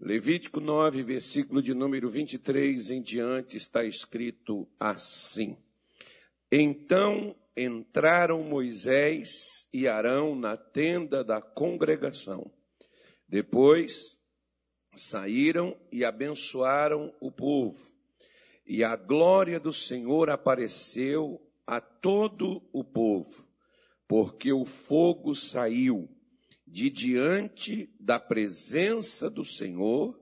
Levítico 9, versículo de número 23 em diante, está escrito assim: Então entraram Moisés e Arão na tenda da congregação. Depois saíram e abençoaram o povo. E a glória do Senhor apareceu a todo o povo, porque o fogo saiu de diante da presença do Senhor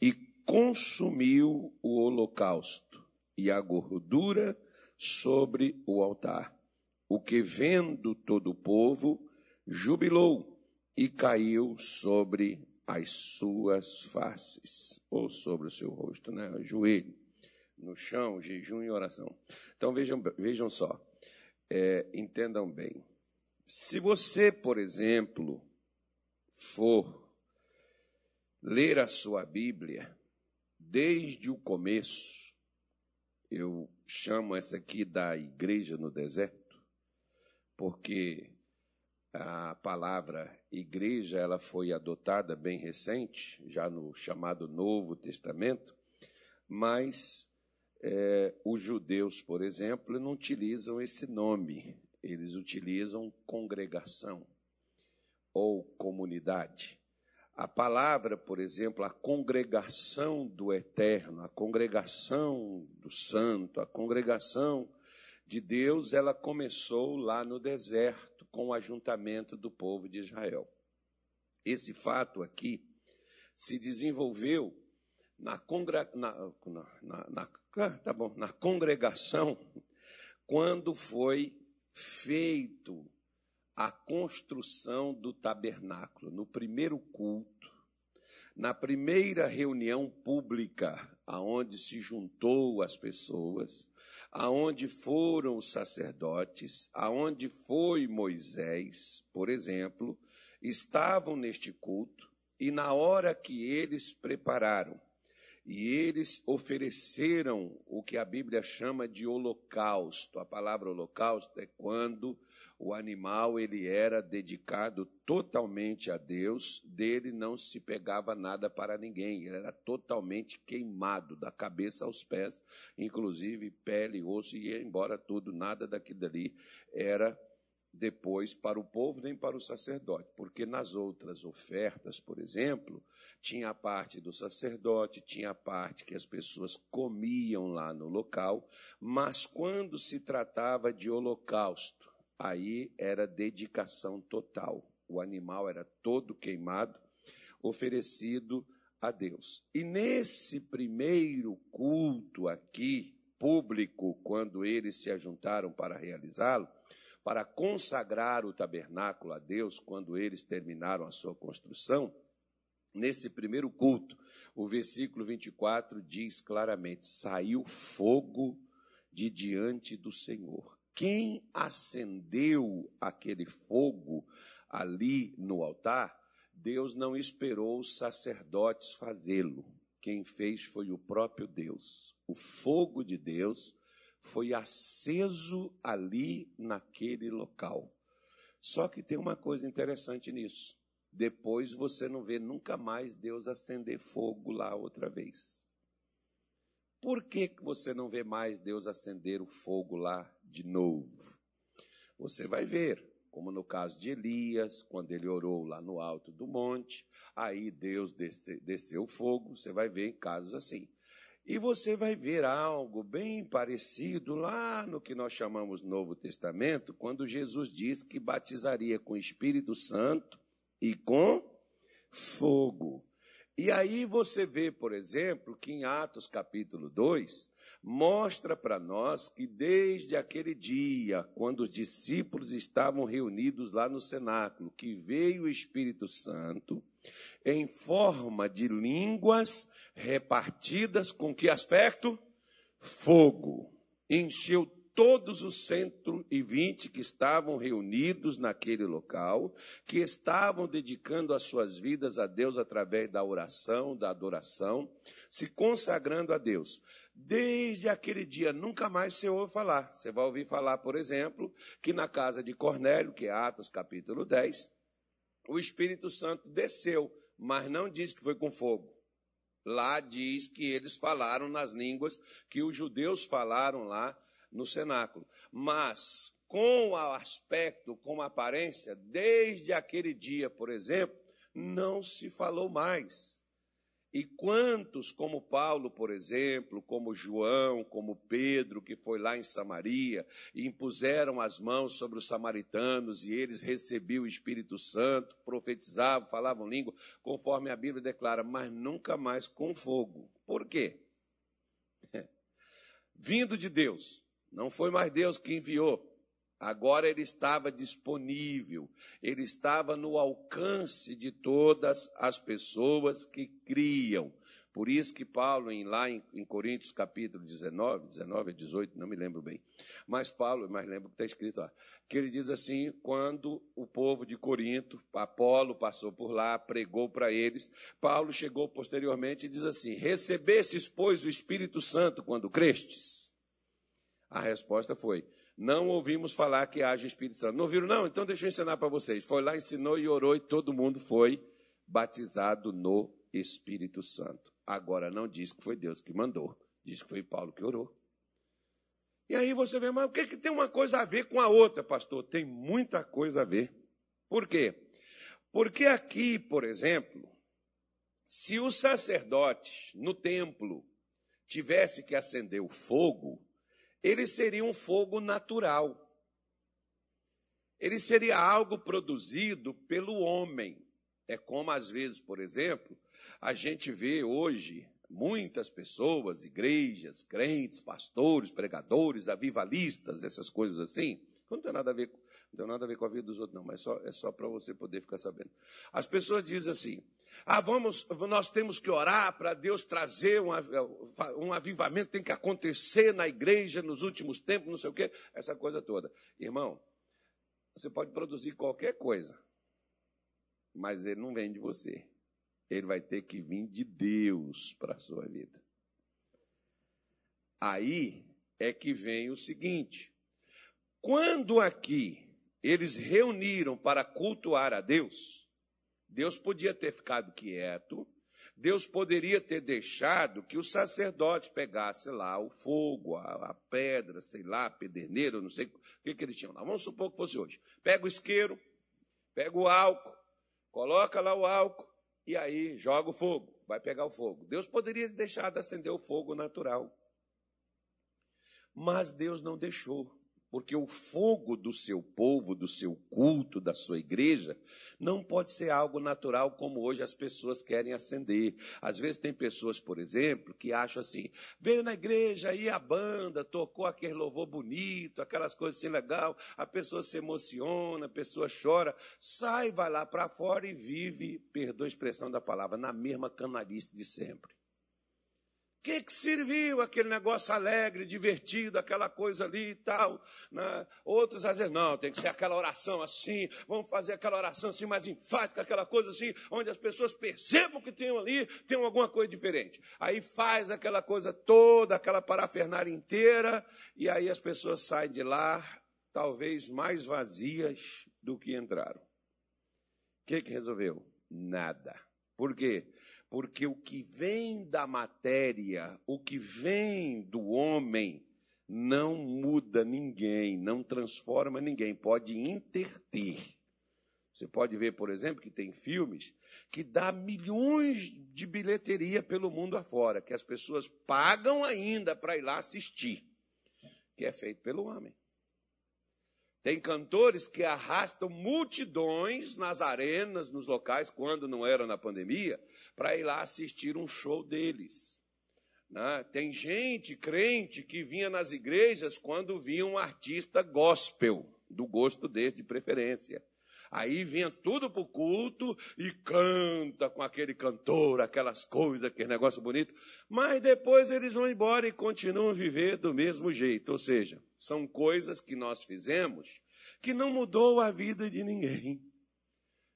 e consumiu o holocausto e a gordura sobre o altar. O que vendo todo o povo jubilou e caiu sobre as suas faces, ou sobre o seu rosto, né? O joelho, no chão, jejum e oração. Então vejam, vejam só, é, entendam bem. Se você, por exemplo, for ler a sua Bíblia desde o começo, eu chamo essa aqui da igreja no deserto, porque a palavra igreja ela foi adotada bem recente, já no chamado Novo Testamento, mas é, os judeus, por exemplo, não utilizam esse nome, eles utilizam congregação ou comunidade. A palavra, por exemplo, a congregação do eterno, a congregação do santo, a congregação de Deus, ela começou lá no deserto com o ajuntamento do povo de Israel. Esse fato aqui se desenvolveu na, congra... na, na, na, ah, tá bom, na congregação quando foi feito a construção do tabernáculo, no primeiro culto, na primeira reunião pública, aonde se juntou as pessoas, aonde foram os sacerdotes, aonde foi Moisés, por exemplo, estavam neste culto e na hora que eles prepararam e eles ofereceram o que a Bíblia chama de holocausto. A palavra holocausto é quando o animal ele era dedicado totalmente a Deus, dele não se pegava nada para ninguém, ele era totalmente queimado da cabeça aos pés, inclusive pele, osso e ia embora tudo, nada daquilo dali era depois para o povo nem para o sacerdote, porque nas outras ofertas, por exemplo, tinha a parte do sacerdote, tinha a parte que as pessoas comiam lá no local, mas quando se tratava de holocausto, aí era dedicação total. O animal era todo queimado, oferecido a Deus. E nesse primeiro culto aqui, público, quando eles se ajuntaram para realizá-lo, para consagrar o tabernáculo a Deus, quando eles terminaram a sua construção, nesse primeiro culto, o versículo 24 diz claramente: saiu fogo de diante do Senhor quem acendeu aquele fogo ali no altar, Deus não esperou os sacerdotes fazê-lo. Quem fez foi o próprio Deus. O fogo de Deus foi aceso ali naquele local. Só que tem uma coisa interessante nisso. Depois você não vê nunca mais Deus acender fogo lá outra vez. Por que, você não vê mais Deus acender o fogo lá de novo? Você vai ver, como no caso de Elias, quando ele orou lá no alto do monte, aí Deus desce, desceu fogo, você vai ver em casos assim. E você vai ver algo bem parecido lá no que nós chamamos Novo Testamento, quando Jesus diz que batizaria com Espírito Santo e com fogo. E aí você vê, por exemplo, que em Atos capítulo 2, mostra para nós que desde aquele dia, quando os discípulos estavam reunidos lá no cenáculo, que veio o Espírito Santo em forma de línguas repartidas com que aspecto? Fogo. Encheu todos os 120 que estavam reunidos naquele local, que estavam dedicando as suas vidas a Deus através da oração, da adoração, se consagrando a Deus. Desde aquele dia, nunca mais se ouve falar. Você vai ouvir falar, por exemplo, que na casa de Cornélio, que é Atos capítulo 10, o Espírito Santo desceu, mas não diz que foi com fogo. Lá diz que eles falaram nas línguas que os judeus falaram lá no cenáculo. Mas, com o aspecto, com a aparência, desde aquele dia, por exemplo, não se falou mais. E quantos, como Paulo, por exemplo, como João, como Pedro, que foi lá em Samaria e impuseram as mãos sobre os samaritanos e eles recebiam o Espírito Santo, profetizavam, falavam língua, conforme a Bíblia declara, mas nunca mais com fogo. Por quê? Vindo de Deus, não foi mais Deus que enviou, Agora ele estava disponível, ele estava no alcance de todas as pessoas que criam. Por isso que Paulo, em, lá em, em, Coríntios capítulo 19, 19 a 18, não me lembro bem, mas Paulo, mas lembro que está escrito lá, que ele diz assim, quando o povo de Corinto, Apolo passou por lá, pregou para eles, Paulo chegou posteriormente e diz assim, recebestes, pois, o Espírito Santo quando crestes? A resposta foi, não ouvimos falar que haja Espírito Santo. Não ouviram? Não? Então deixa eu ensinar para vocês. Foi lá, ensinou e orou e todo mundo foi batizado no Espírito Santo. Agora não diz que foi Deus que mandou, diz que foi Paulo que orou. E aí você vê, mas o que, que tem uma coisa a ver com a outra, pastor? Tem muita coisa a ver. Por quê? Porque aqui, por exemplo, se os sacerdotes no templo tivesse que acender o fogo, ele seria um fogo natural. Ele seria algo produzido pelo homem. É como, às vezes, por exemplo, a gente vê hoje muitas pessoas, igrejas, crentes, pastores, pregadores, avivalistas, essas coisas assim. Não tem nada a ver, não tem nada a ver com a vida dos outros, não, mas só, é só para você poder ficar sabendo. As pessoas dizem assim: ah, vamos, nós temos que orar para Deus trazer um, um avivamento, tem que acontecer na igreja nos últimos tempos, não sei o quê, essa coisa toda. Irmão, você pode produzir qualquer coisa, mas ele não vem de você. Ele vai ter que vir de Deus para a sua vida. Aí é que vem o seguinte: quando aqui eles reuniram para cultuar a Deus, Deus podia ter ficado quieto, Deus poderia ter deixado que os sacerdotes pegassem lá o fogo, a, a pedra, sei lá, a pederneira, não sei o que, que eles tinham lá. Vamos supor que fosse hoje. Pega o isqueiro, pega o álcool, coloca lá o álcool e aí joga o fogo, vai pegar o fogo. Deus poderia deixar de acender o fogo natural. Mas Deus não deixou. Porque o fogo do seu povo, do seu culto, da sua igreja, não pode ser algo natural como hoje as pessoas querem acender. Às vezes tem pessoas, por exemplo, que acham assim: veio na igreja aí a banda, tocou aquele louvor bonito, aquelas coisas assim legal, a pessoa se emociona, a pessoa chora, sai, vai lá para fora e vive, perdoa a expressão da palavra, na mesma canalice de sempre que, que serviu aquele negócio alegre, divertido, aquela coisa ali e tal? Né? Outros às vezes, não, tem que ser aquela oração assim, vamos fazer aquela oração assim mais enfática, aquela coisa assim, onde as pessoas percebam que tem ali, tem alguma coisa diferente. Aí faz aquela coisa toda, aquela parafernália inteira, e aí as pessoas saem de lá, talvez mais vazias do que entraram. O que, que resolveu? Nada. Por quê? Porque o que vem da matéria, o que vem do homem, não muda ninguém, não transforma ninguém, pode interter. Você pode ver, por exemplo, que tem filmes que dá milhões de bilheteria pelo mundo afora, que as pessoas pagam ainda para ir lá assistir, que é feito pelo homem. Tem cantores que arrastam multidões nas arenas, nos locais, quando não era na pandemia, para ir lá assistir um show deles. Né? Tem gente, crente, que vinha nas igrejas quando via um artista gospel, do gosto dele, de preferência. Aí vinha tudo para o culto e canta com aquele cantor, aquelas coisas, aquele negócio bonito. Mas depois eles vão embora e continuam a viver do mesmo jeito. Ou seja, são coisas que nós fizemos que não mudou a vida de ninguém.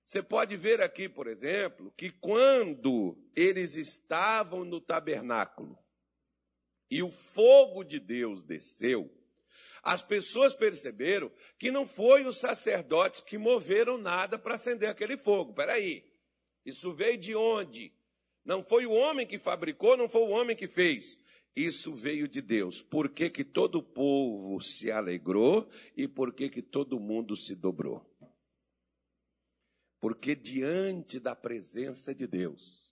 Você pode ver aqui, por exemplo, que quando eles estavam no tabernáculo e o fogo de Deus desceu, as pessoas perceberam que não foi os sacerdotes que moveram nada para acender aquele fogo. Peraí, isso veio de onde? Não foi o homem que fabricou, não foi o homem que fez. Isso veio de Deus. Por que, que todo o povo se alegrou e por que, que todo mundo se dobrou? Porque diante da presença de Deus,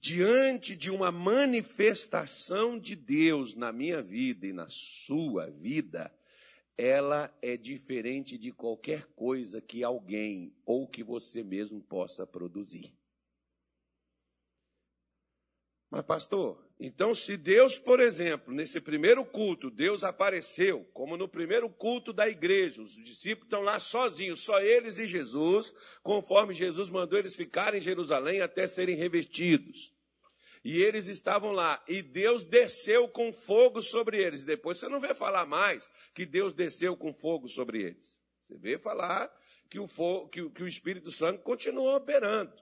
diante de uma manifestação de Deus na minha vida e na sua vida, ela é diferente de qualquer coisa que alguém ou que você mesmo possa produzir. Mas, pastor, então se Deus, por exemplo, nesse primeiro culto, Deus apareceu, como no primeiro culto da igreja, os discípulos estão lá sozinhos, só eles e Jesus, conforme Jesus mandou eles ficarem em Jerusalém até serem revestidos. E eles estavam lá, e Deus desceu com fogo sobre eles. Depois você não vê falar mais que Deus desceu com fogo sobre eles. Você vê falar que o, fogo, que, que o Espírito Santo continuou operando.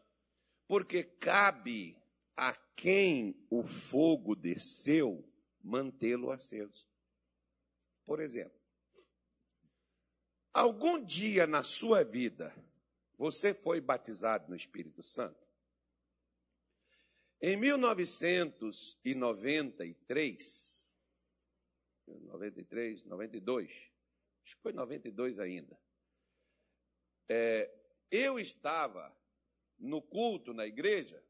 Porque cabe a quem o fogo desceu mantê-lo aceso. Por exemplo, algum dia na sua vida você foi batizado no Espírito Santo? Em 1993, 93, 92, acho que foi 92 ainda, é, eu estava no culto na igreja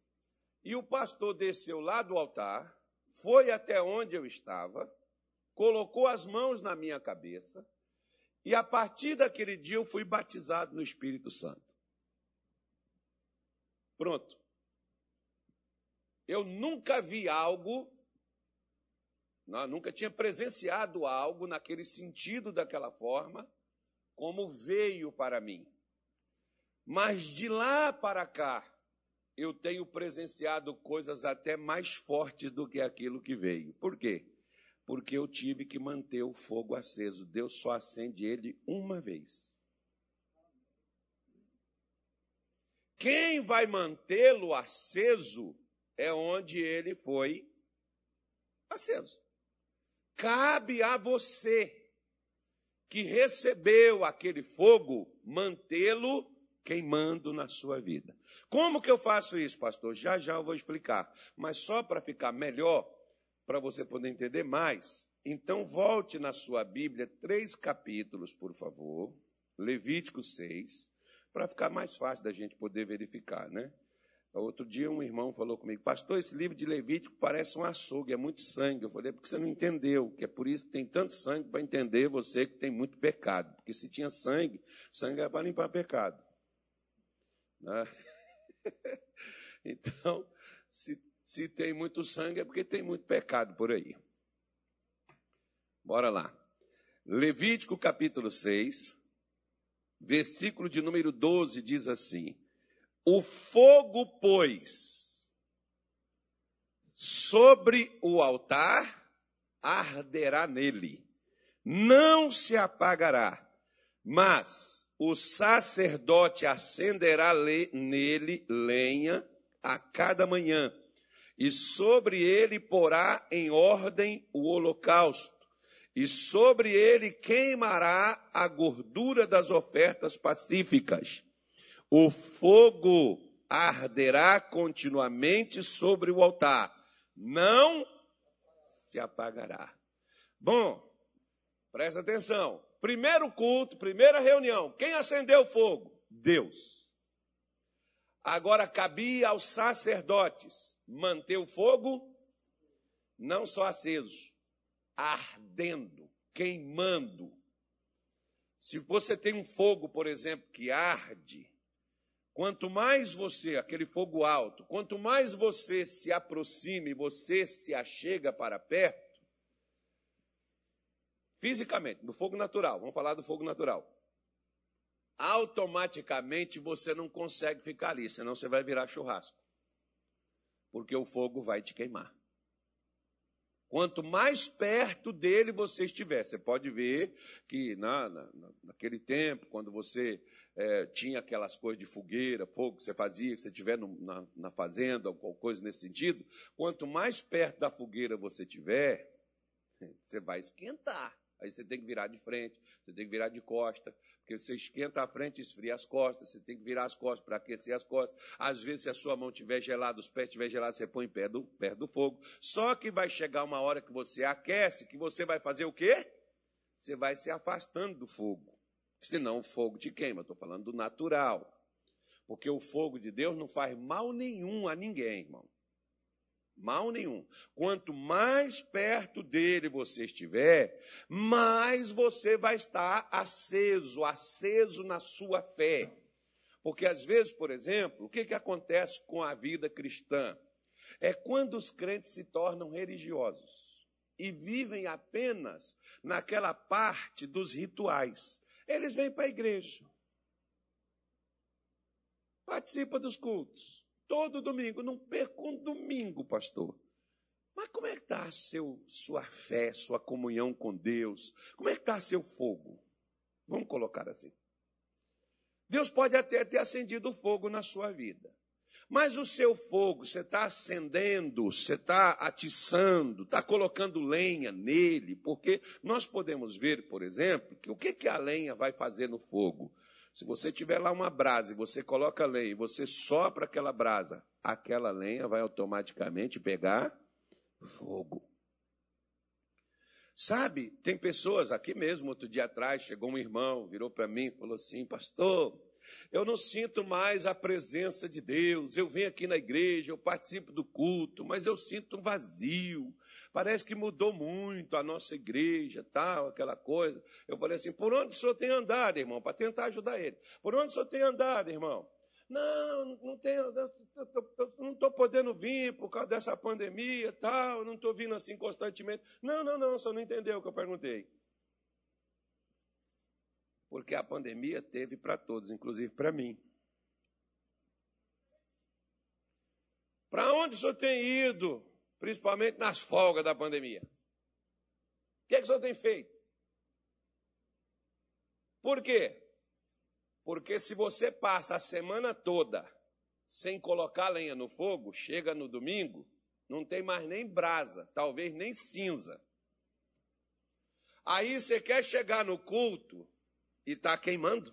e o pastor desceu lá do altar, foi até onde eu estava, colocou as mãos na minha cabeça, e a partir daquele dia eu fui batizado no Espírito Santo. Pronto. Eu nunca vi algo, nunca tinha presenciado algo naquele sentido, daquela forma, como veio para mim. Mas de lá para cá, eu tenho presenciado coisas até mais fortes do que aquilo que veio. Por quê? Porque eu tive que manter o fogo aceso. Deus só acende ele uma vez. Quem vai mantê-lo aceso é onde ele foi aceso. Cabe a você que recebeu aquele fogo mantê-lo queimando na sua vida. Como que eu faço isso, pastor? Já já eu vou explicar. Mas só para ficar melhor, para você poder entender mais, então volte na sua Bíblia três capítulos, por favor. Levítico 6, para ficar mais fácil da gente poder verificar, né? Outro dia um irmão falou comigo, pastor, esse livro de Levítico parece um açougue, é muito sangue. Eu falei, é porque você não entendeu, que é por isso que tem tanto sangue para entender você que tem muito pecado. Porque se tinha sangue, sangue era para limpar pecado. Né? Então, se, se tem muito sangue é porque tem muito pecado por aí. Bora lá. Levítico capítulo 6, versículo de número 12 diz assim: o fogo, pois, sobre o altar arderá nele, não se apagará, mas o sacerdote acenderá nele lenha a cada manhã, e sobre ele porá em ordem o holocausto, e sobre ele queimará a gordura das ofertas pacíficas o fogo arderá continuamente sobre o altar, não se apagará. Bom, presta atenção. Primeiro culto, primeira reunião. Quem acendeu o fogo? Deus. Agora cabia aos sacerdotes manter o fogo não só aceso, ardendo, queimando. Se você tem um fogo, por exemplo, que arde, Quanto mais você, aquele fogo alto, quanto mais você se aproxime, você se achega para perto, fisicamente, no fogo natural, vamos falar do fogo natural. Automaticamente você não consegue ficar ali, senão você vai virar churrasco. Porque o fogo vai te queimar. Quanto mais perto dele você estiver, você pode ver que na, na, naquele tempo, quando você é, tinha aquelas coisas de fogueira, fogo que você fazia, que você estiver na, na fazenda, alguma coisa nesse sentido, quanto mais perto da fogueira você tiver, você vai esquentar. Aí você tem que virar de frente, você tem que virar de costa, porque você esquenta a frente e esfria as costas, você tem que virar as costas para aquecer as costas. Às vezes, se a sua mão estiver gelada, os pés estiver gelados, você põe perto do, perto do fogo. Só que vai chegar uma hora que você aquece, que você vai fazer o quê? Você vai se afastando do fogo. Senão o fogo te queima. Estou falando do natural. Porque o fogo de Deus não faz mal nenhum a ninguém, irmão. Mal nenhum. Quanto mais perto dele você estiver, mais você vai estar aceso, aceso na sua fé. Porque às vezes, por exemplo, o que, que acontece com a vida cristã? É quando os crentes se tornam religiosos e vivem apenas naquela parte dos rituais. Eles vêm para a igreja, participa dos cultos, todo domingo. Não perco um domingo, pastor. Mas como é que está sua fé, sua comunhão com Deus? Como é que está seu fogo? Vamos colocar assim. Deus pode até ter acendido fogo na sua vida. Mas o seu fogo, você está acendendo, você está atiçando, está colocando lenha nele, porque nós podemos ver, por exemplo, que o que, que a lenha vai fazer no fogo? Se você tiver lá uma brasa e você coloca lenha e você sopra aquela brasa, aquela lenha vai automaticamente pegar fogo. Sabe, tem pessoas aqui mesmo, outro dia atrás, chegou um irmão, virou para mim e falou assim: Pastor, eu não sinto mais a presença de Deus. Eu venho aqui na igreja, eu participo do culto, mas eu sinto um vazio. Parece que mudou muito a nossa igreja, tal, aquela coisa. Eu falei assim: por onde o senhor tem andado, irmão? Para tentar ajudar ele. Por onde o senhor tem andado, irmão? Não, não tenho, não estou podendo vir por causa dessa pandemia, tal, não estou vindo assim constantemente. Não, não, não, o senhor não entendeu o que eu perguntei porque a pandemia teve para todos, inclusive para mim. Para onde o senhor tem ido, principalmente nas folgas da pandemia? O que, é que o senhor tem feito? Por quê? Porque se você passa a semana toda sem colocar lenha no fogo, chega no domingo, não tem mais nem brasa, talvez nem cinza. Aí você quer chegar no culto, e está queimando.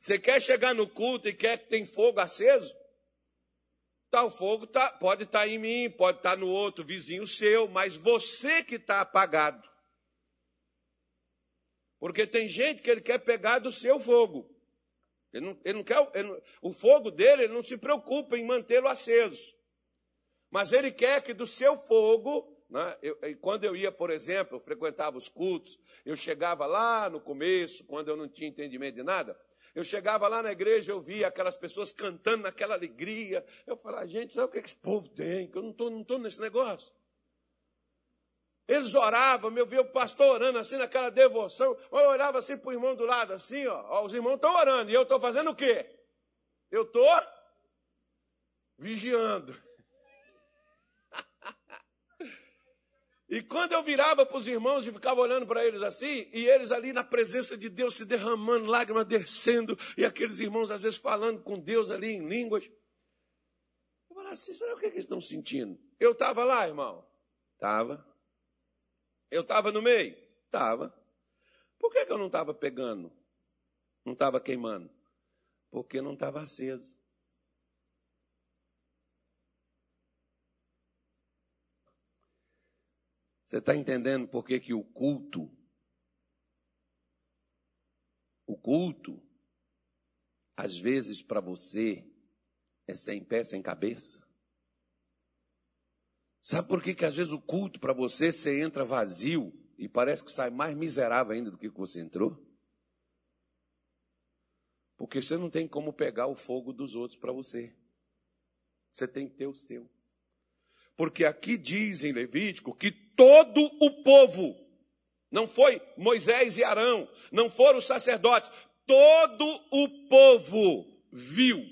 Você quer chegar no culto e quer que tem fogo aceso? Tá, o fogo tá, pode estar tá em mim, pode estar tá no outro vizinho seu, mas você que está apagado. Porque tem gente que ele quer pegar do seu fogo. Ele não, ele não quer, ele não, o fogo dele, ele não se preocupa em mantê-lo aceso. Mas ele quer que do seu fogo né? Eu, quando eu ia, por exemplo, eu frequentava os cultos, eu chegava lá no começo, quando eu não tinha entendimento de nada, eu chegava lá na igreja, eu via aquelas pessoas cantando naquela alegria. Eu falava, gente, sabe o que esse povo tem? Que eu não estou não tô nesse negócio. Eles oravam, eu via o pastor orando assim naquela devoção. Eu olhava assim para o irmão do lado, assim, ó, ó os irmãos estão orando, e eu estou fazendo o quê? Eu estou vigiando. E quando eu virava para os irmãos e ficava olhando para eles assim, e eles ali na presença de Deus se derramando, lágrimas descendo, e aqueles irmãos às vezes falando com Deus ali em línguas. Eu falava assim, será o que, é que eles estão sentindo? Eu estava lá, irmão? Estava. Eu estava no meio? Estava. Por que, que eu não estava pegando? Não estava queimando? Porque não estava aceso. Você está entendendo por que, que o culto, o culto, às vezes para você é sem pé, sem cabeça? Sabe por que, que às vezes o culto para você você entra vazio e parece que sai mais miserável ainda do que você entrou? Porque você não tem como pegar o fogo dos outros para você. Você tem que ter o seu. Porque aqui diz em Levítico que todo o povo, não foi Moisés e Arão, não foram os sacerdotes, todo o povo viu,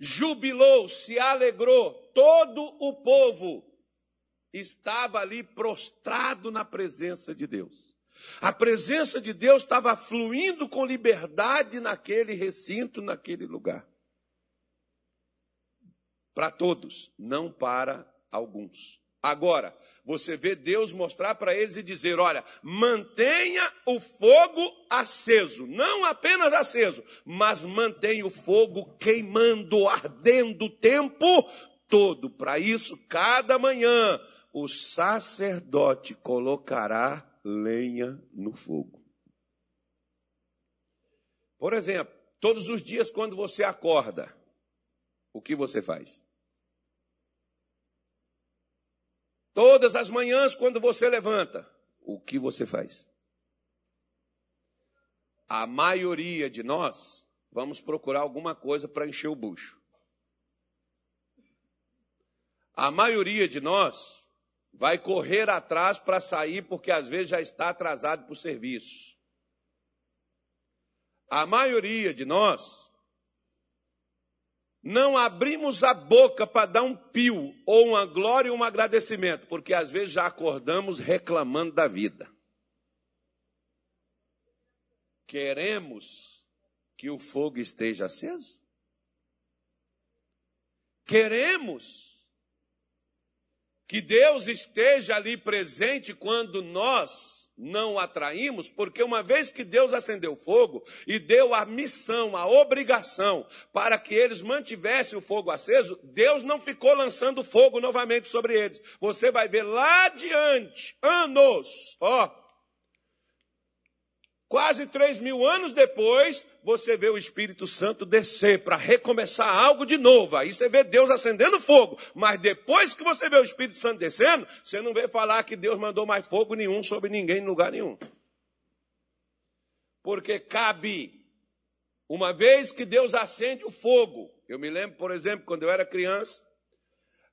jubilou, se alegrou, todo o povo estava ali prostrado na presença de Deus. A presença de Deus estava fluindo com liberdade naquele recinto, naquele lugar para todos, não para alguns. Agora, você vê Deus mostrar para eles e dizer: olha, mantenha o fogo aceso, não apenas aceso, mas mantenha o fogo queimando, ardendo o tempo todo. Para isso, cada manhã, o sacerdote colocará lenha no fogo. Por exemplo, todos os dias, quando você acorda, o que você faz? Todas as manhãs, quando você levanta, o que você faz? A maioria de nós vamos procurar alguma coisa para encher o bucho. A maioria de nós vai correr atrás para sair porque às vezes já está atrasado para o serviço. A maioria de nós não abrimos a boca para dar um pio, ou uma glória ou um agradecimento, porque às vezes já acordamos reclamando da vida. Queremos que o fogo esteja aceso? Queremos que Deus esteja ali presente quando nós não atraímos, porque uma vez que Deus acendeu fogo e deu a missão, a obrigação para que eles mantivessem o fogo aceso, Deus não ficou lançando fogo novamente sobre eles. Você vai ver lá adiante, anos, ó, Quase três mil anos depois, você vê o Espírito Santo descer para recomeçar algo de novo. Aí você vê Deus acendendo fogo. Mas depois que você vê o Espírito Santo descendo, você não vê falar que Deus mandou mais fogo nenhum sobre ninguém em lugar nenhum. Porque cabe, uma vez que Deus acende o fogo. Eu me lembro, por exemplo, quando eu era criança,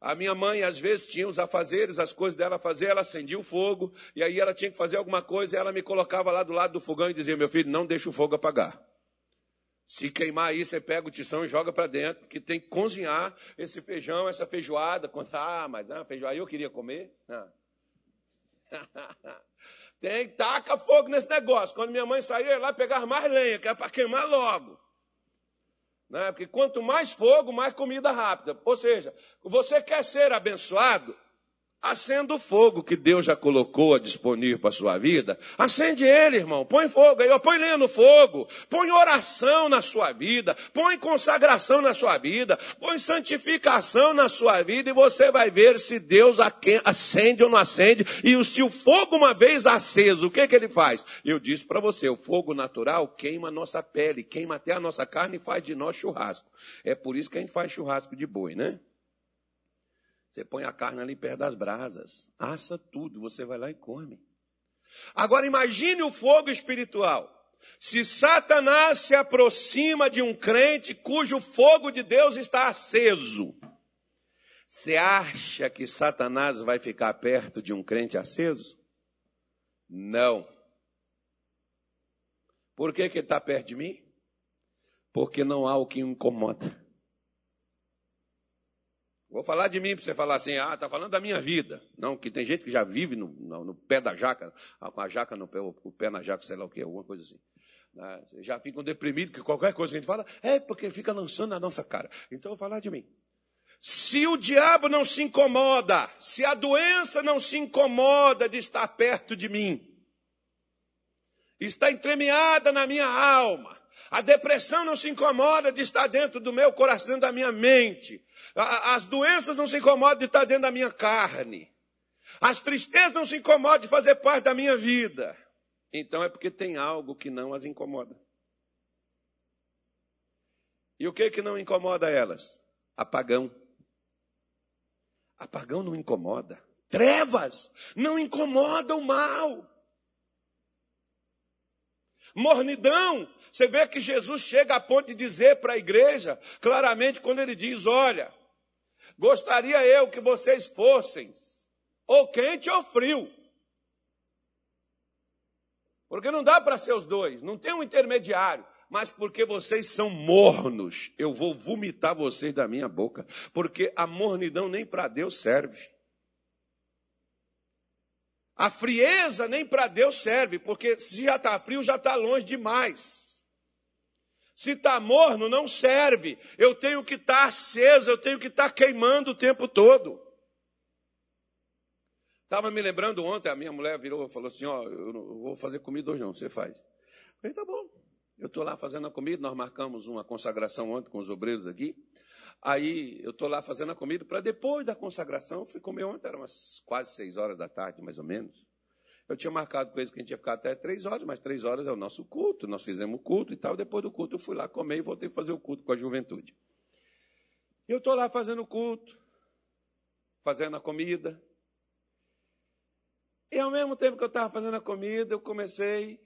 a minha mãe, às vezes, tinha os afazeres, as coisas dela fazer, ela acendia o fogo, e aí ela tinha que fazer alguma coisa, e ela me colocava lá do lado do fogão e dizia: Meu filho, não deixa o fogo apagar. Se queimar aí, você pega o tição e joga para dentro, porque tem que cozinhar esse feijão, essa feijoada. Ah, mas ah, feijoada eu queria comer. Ah. tem que taca fogo nesse negócio. Quando minha mãe saía, lá pegar mais lenha, que é para queimar logo. Né? Porque quanto mais fogo, mais comida rápida. Ou seja, você quer ser abençoado? Acenda o fogo que Deus já colocou a disponível para a sua vida. Acende ele, irmão. Põe fogo aí, põe lenha no fogo. Põe oração na sua vida. Põe consagração na sua vida. Põe santificação na sua vida. E você vai ver se Deus acende ou não acende. E se o fogo uma vez aceso, o que, que ele faz? Eu disse para você, o fogo natural queima a nossa pele, queima até a nossa carne e faz de nós churrasco. É por isso que a gente faz churrasco de boi, né? Você põe a carne ali perto das brasas, assa tudo, você vai lá e come. Agora imagine o fogo espiritual. Se Satanás se aproxima de um crente cujo fogo de Deus está aceso, você acha que Satanás vai ficar perto de um crente aceso? Não. Por que, que ele está perto de mim? Porque não há o que o incomoda. Vou falar de mim para você falar assim, ah, está falando da minha vida. Não, que tem gente que já vive no, no, no pé da jaca, com a jaca no pé, o pé na jaca, sei lá o que, alguma coisa assim. Né? Já ficam deprimidos que qualquer coisa que a gente fala, é porque fica lançando na nossa cara. Então vou falar de mim. Se o diabo não se incomoda, se a doença não se incomoda de estar perto de mim, está entremeada na minha alma, a depressão não se incomoda de estar dentro do meu coração, dentro da minha mente. As doenças não se incomodam de estar dentro da minha carne. As tristezas não se incomodam de fazer parte da minha vida. Então é porque tem algo que não as incomoda. E o que que não incomoda elas? Apagão. Apagão não incomoda. Trevas não incomodam o mal. Mornidão você vê que Jesus chega a ponto de dizer para a igreja, claramente, quando ele diz: Olha, gostaria eu que vocês fossem ou quente ou frio. Porque não dá para ser os dois, não tem um intermediário. Mas porque vocês são mornos, eu vou vomitar vocês da minha boca. Porque a mornidão nem para Deus serve. A frieza nem para Deus serve, porque se já está frio, já está longe demais. Se está morno, não serve. Eu tenho que estar tá aceso, eu tenho que estar tá queimando o tempo todo. Estava me lembrando ontem, a minha mulher virou e falou assim: Ó, eu não vou fazer comida hoje não, você faz. Eu falei, tá bom. Eu estou lá fazendo a comida, nós marcamos uma consagração ontem com os obreiros aqui. Aí eu estou lá fazendo a comida para depois da consagração, fui comer ontem, era umas quase seis horas da tarde, mais ou menos. Eu tinha marcado com eles que a gente ia ficar até três horas, mas três horas é o nosso culto, nós fizemos o culto e tal. Depois do culto eu fui lá comer e voltei a fazer o culto com a juventude. Eu estou lá fazendo o culto, fazendo a comida, e ao mesmo tempo que eu estava fazendo a comida, eu comecei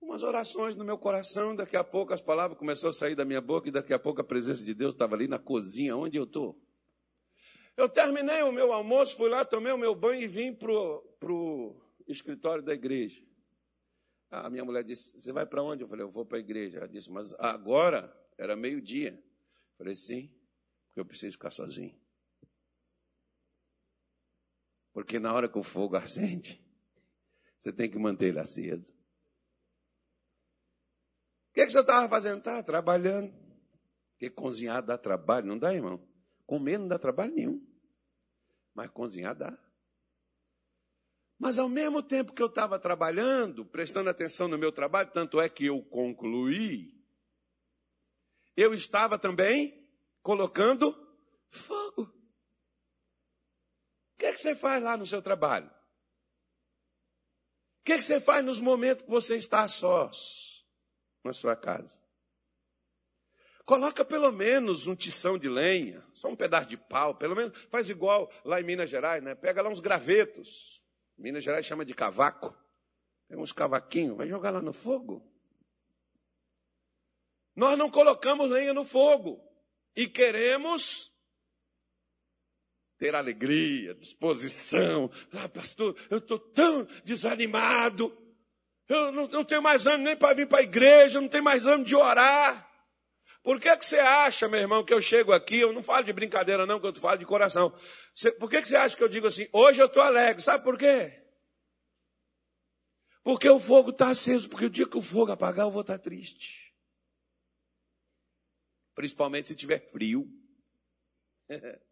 umas orações no meu coração. Daqui a pouco as palavras começaram a sair da minha boca e daqui a pouco a presença de Deus estava ali na cozinha onde eu estou. Eu terminei o meu almoço, fui lá, tomei o meu banho e vim para o escritório da igreja. A minha mulher disse: Você vai para onde? Eu falei: Eu vou para a igreja. Ela disse: Mas agora era meio-dia. Eu falei: Sim, porque eu preciso ficar sozinho. Porque na hora que o fogo acende, você tem que manter ele aceso. O que, que você estava fazendo? Estava trabalhando. Porque cozinhar dá trabalho, não dá, irmão? Comer não dá trabalho nenhum. Mas cozinhar dá. Mas ao mesmo tempo que eu estava trabalhando, prestando atenção no meu trabalho, tanto é que eu concluí, eu estava também colocando fogo. O que, é que você faz lá no seu trabalho? O que, é que você faz nos momentos que você está a sós na sua casa? Coloca pelo menos um tição de lenha, só um pedaço de pau, pelo menos faz igual lá em Minas Gerais, né? Pega lá uns gravetos. Minas Gerais chama de cavaco. Pega uns cavaquinhos, vai jogar lá no fogo. Nós não colocamos lenha no fogo e queremos ter alegria, disposição. Ah, pastor, eu estou tão desanimado. Eu não, não tenho mais ânimo nem para vir para a igreja, não tenho mais ânimo de orar. Por que, que você acha, meu irmão, que eu chego aqui, eu não falo de brincadeira não, que eu falo de coração. Por que, que você acha que eu digo assim, hoje eu estou alegre? Sabe por quê? Porque o fogo está aceso, porque o dia que o fogo apagar, eu vou estar tá triste. Principalmente se tiver frio.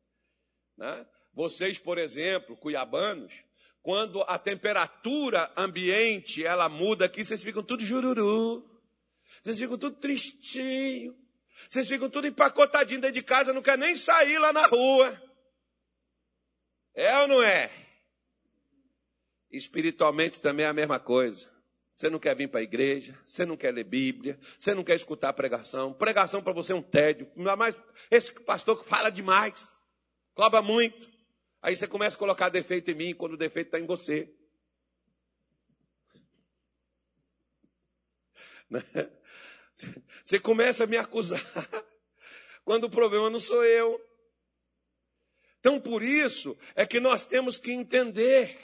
Né? Vocês, por exemplo, cuiabanos, quando a temperatura ambiente ela muda aqui, vocês ficam tudo jururu. Vocês ficam tudo tristinho. Vocês ficam tudo empacotadinho dentro de casa, não quer nem sair lá na rua. É ou não é? Espiritualmente também é a mesma coisa. Você não quer vir para a igreja, você não quer ler Bíblia, você não quer escutar pregação. Pregação para você é um tédio. Mais esse pastor que fala demais. Cobra muito. Aí você começa a colocar defeito em mim quando o defeito está em você. Você começa a me acusar quando o problema não sou eu. Então, por isso é que nós temos que entender.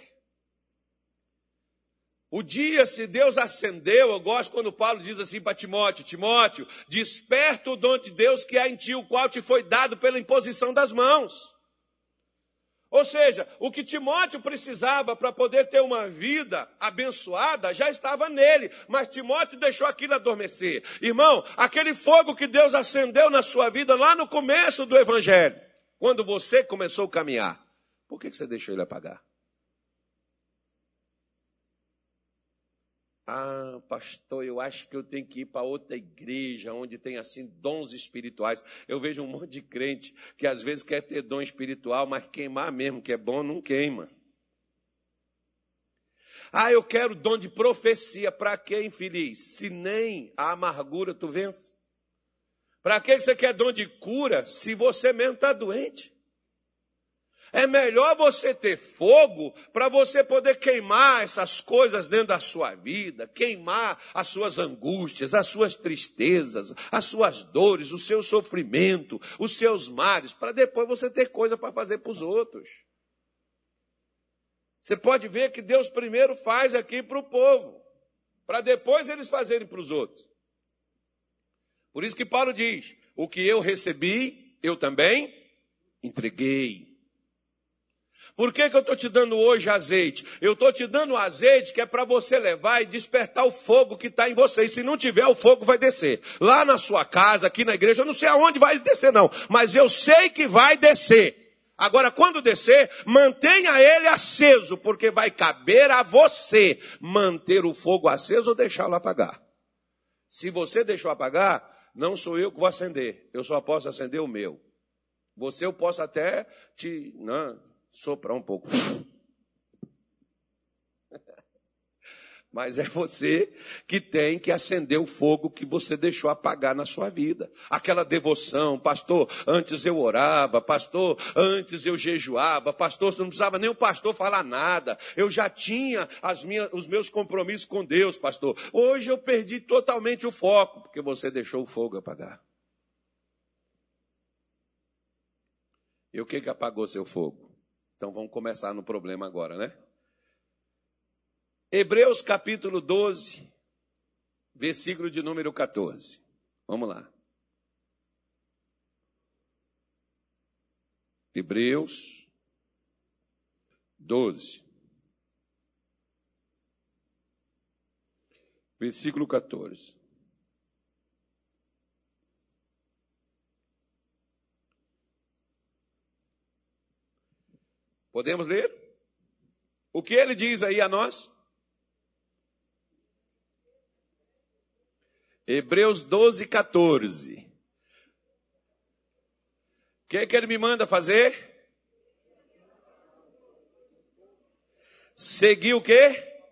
O dia, se Deus acendeu, eu gosto quando Paulo diz assim para Timóteo: Timóteo, desperta o dom de Deus que há em ti, o qual te foi dado pela imposição das mãos. Ou seja, o que Timóteo precisava para poder ter uma vida abençoada já estava nele, mas Timóteo deixou aquilo adormecer. Irmão, aquele fogo que Deus acendeu na sua vida lá no começo do Evangelho, quando você começou a caminhar, por que você deixou ele apagar? Ah, pastor, eu acho que eu tenho que ir para outra igreja onde tem assim dons espirituais. Eu vejo um monte de crente que às vezes quer ter dom espiritual, mas queimar mesmo, que é bom, não queima. Ah, eu quero dom de profecia. Para que, infeliz? Se nem a amargura tu vence. Para que você quer dom de cura se você mesmo está doente? É melhor você ter fogo para você poder queimar essas coisas dentro da sua vida, queimar as suas angústias, as suas tristezas, as suas dores, o seu sofrimento, os seus males, para depois você ter coisa para fazer para os outros. Você pode ver que Deus primeiro faz aqui para o povo, para depois eles fazerem para os outros. Por isso que Paulo diz: o que eu recebi, eu também entreguei. Por que, que eu estou te dando hoje azeite? Eu estou te dando azeite que é para você levar e despertar o fogo que está em você. E se não tiver, o fogo vai descer. Lá na sua casa, aqui na igreja, eu não sei aonde vai descer, não. Mas eu sei que vai descer. Agora, quando descer, mantenha ele aceso, porque vai caber a você manter o fogo aceso ou deixá-lo apagar. Se você deixou apagar, não sou eu que vou acender, eu só posso acender o meu. Você eu posso até te não, soprar um pouco. Mas é você que tem que acender o fogo que você deixou apagar na sua vida. Aquela devoção, pastor, antes eu orava, pastor, antes eu jejuava, pastor, não precisava nem o pastor falar nada. Eu já tinha as minhas, os meus compromissos com Deus, pastor. Hoje eu perdi totalmente o foco, porque você deixou o fogo apagar. E o que que apagou seu fogo? Então vamos começar no problema agora, né? Hebreus capítulo 12, versículo de número 14. Vamos lá. Hebreus 12, versículo 14. Podemos ler? O que ele diz aí a nós? Hebreus 12, 14. O que, que ele me manda fazer? Seguir o quê?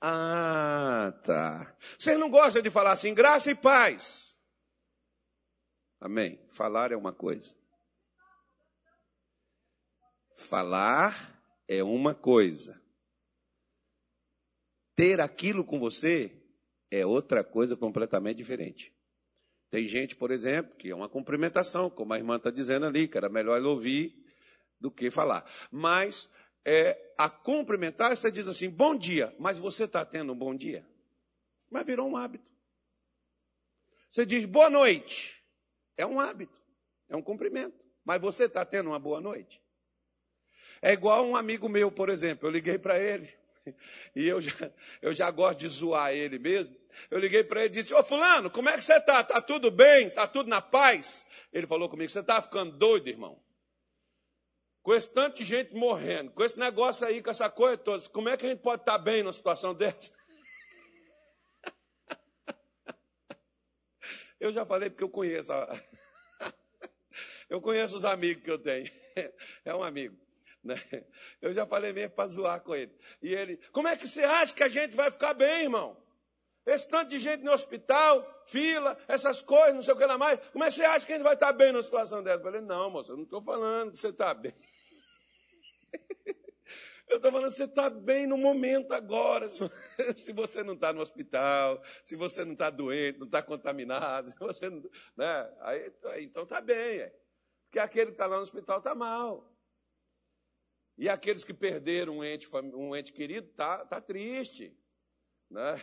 Ah, tá. Você não gosta de falar assim, graça e paz. Amém. Falar é uma coisa. Falar é uma coisa. Ter aquilo com você é outra coisa completamente diferente. Tem gente, por exemplo, que é uma cumprimentação, como a irmã está dizendo ali, que era melhor ouvir do que falar. Mas é, a cumprimentar, você diz assim, bom dia, mas você está tendo um bom dia? Mas virou um hábito. Você diz boa noite, é um hábito, é um cumprimento. Mas você está tendo uma boa noite? É igual um amigo meu, por exemplo, eu liguei para ele, e eu já, eu já gosto de zoar ele mesmo. Eu liguei para ele e disse: Ô Fulano, como é que você está? Está tudo bem? Está tudo na paz? Ele falou comigo: Você está ficando doido, irmão? Com esse tanto de gente morrendo, com esse negócio aí, com essa coisa toda, como é que a gente pode estar tá bem numa situação dessa? Eu já falei porque eu conheço. A... Eu conheço os amigos que eu tenho. É um amigo. Né? Eu já falei mesmo para zoar com ele. E ele, como é que você acha que a gente vai ficar bem, irmão? Esse tanto de gente no hospital, fila, essas coisas, não sei o que lá mais. Como é que você acha que a gente vai estar bem numa situação dessa? Eu falei, não, moço, eu não estou falando que você está bem. Eu estou falando, você está bem no momento agora. Se você não está no hospital, se você não está doente, não está contaminado, se você não, né? Aí, então está bem. É. Porque aquele que está lá no hospital está mal. E aqueles que perderam um ente, um ente querido, está tá triste. Né?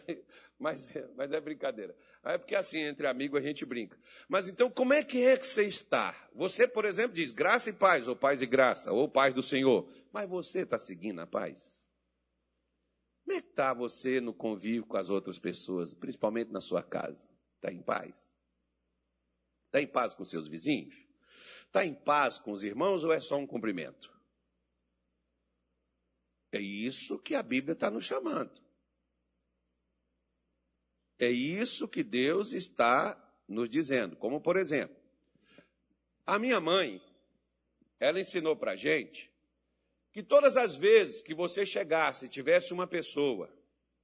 Mas, mas é brincadeira. É porque assim, entre amigos a gente brinca. Mas então, como é que é que você está? Você, por exemplo, diz graça e paz, ou paz e graça, ou paz do Senhor. Mas você está seguindo a paz? Como é que está você no convívio com as outras pessoas, principalmente na sua casa? Está em paz? Está em paz com seus vizinhos? Está em paz com os irmãos ou é só um cumprimento? É isso que a Bíblia está nos chamando. É isso que Deus está nos dizendo. Como, por exemplo, a minha mãe, ela ensinou para a gente que todas as vezes que você chegasse e tivesse uma pessoa,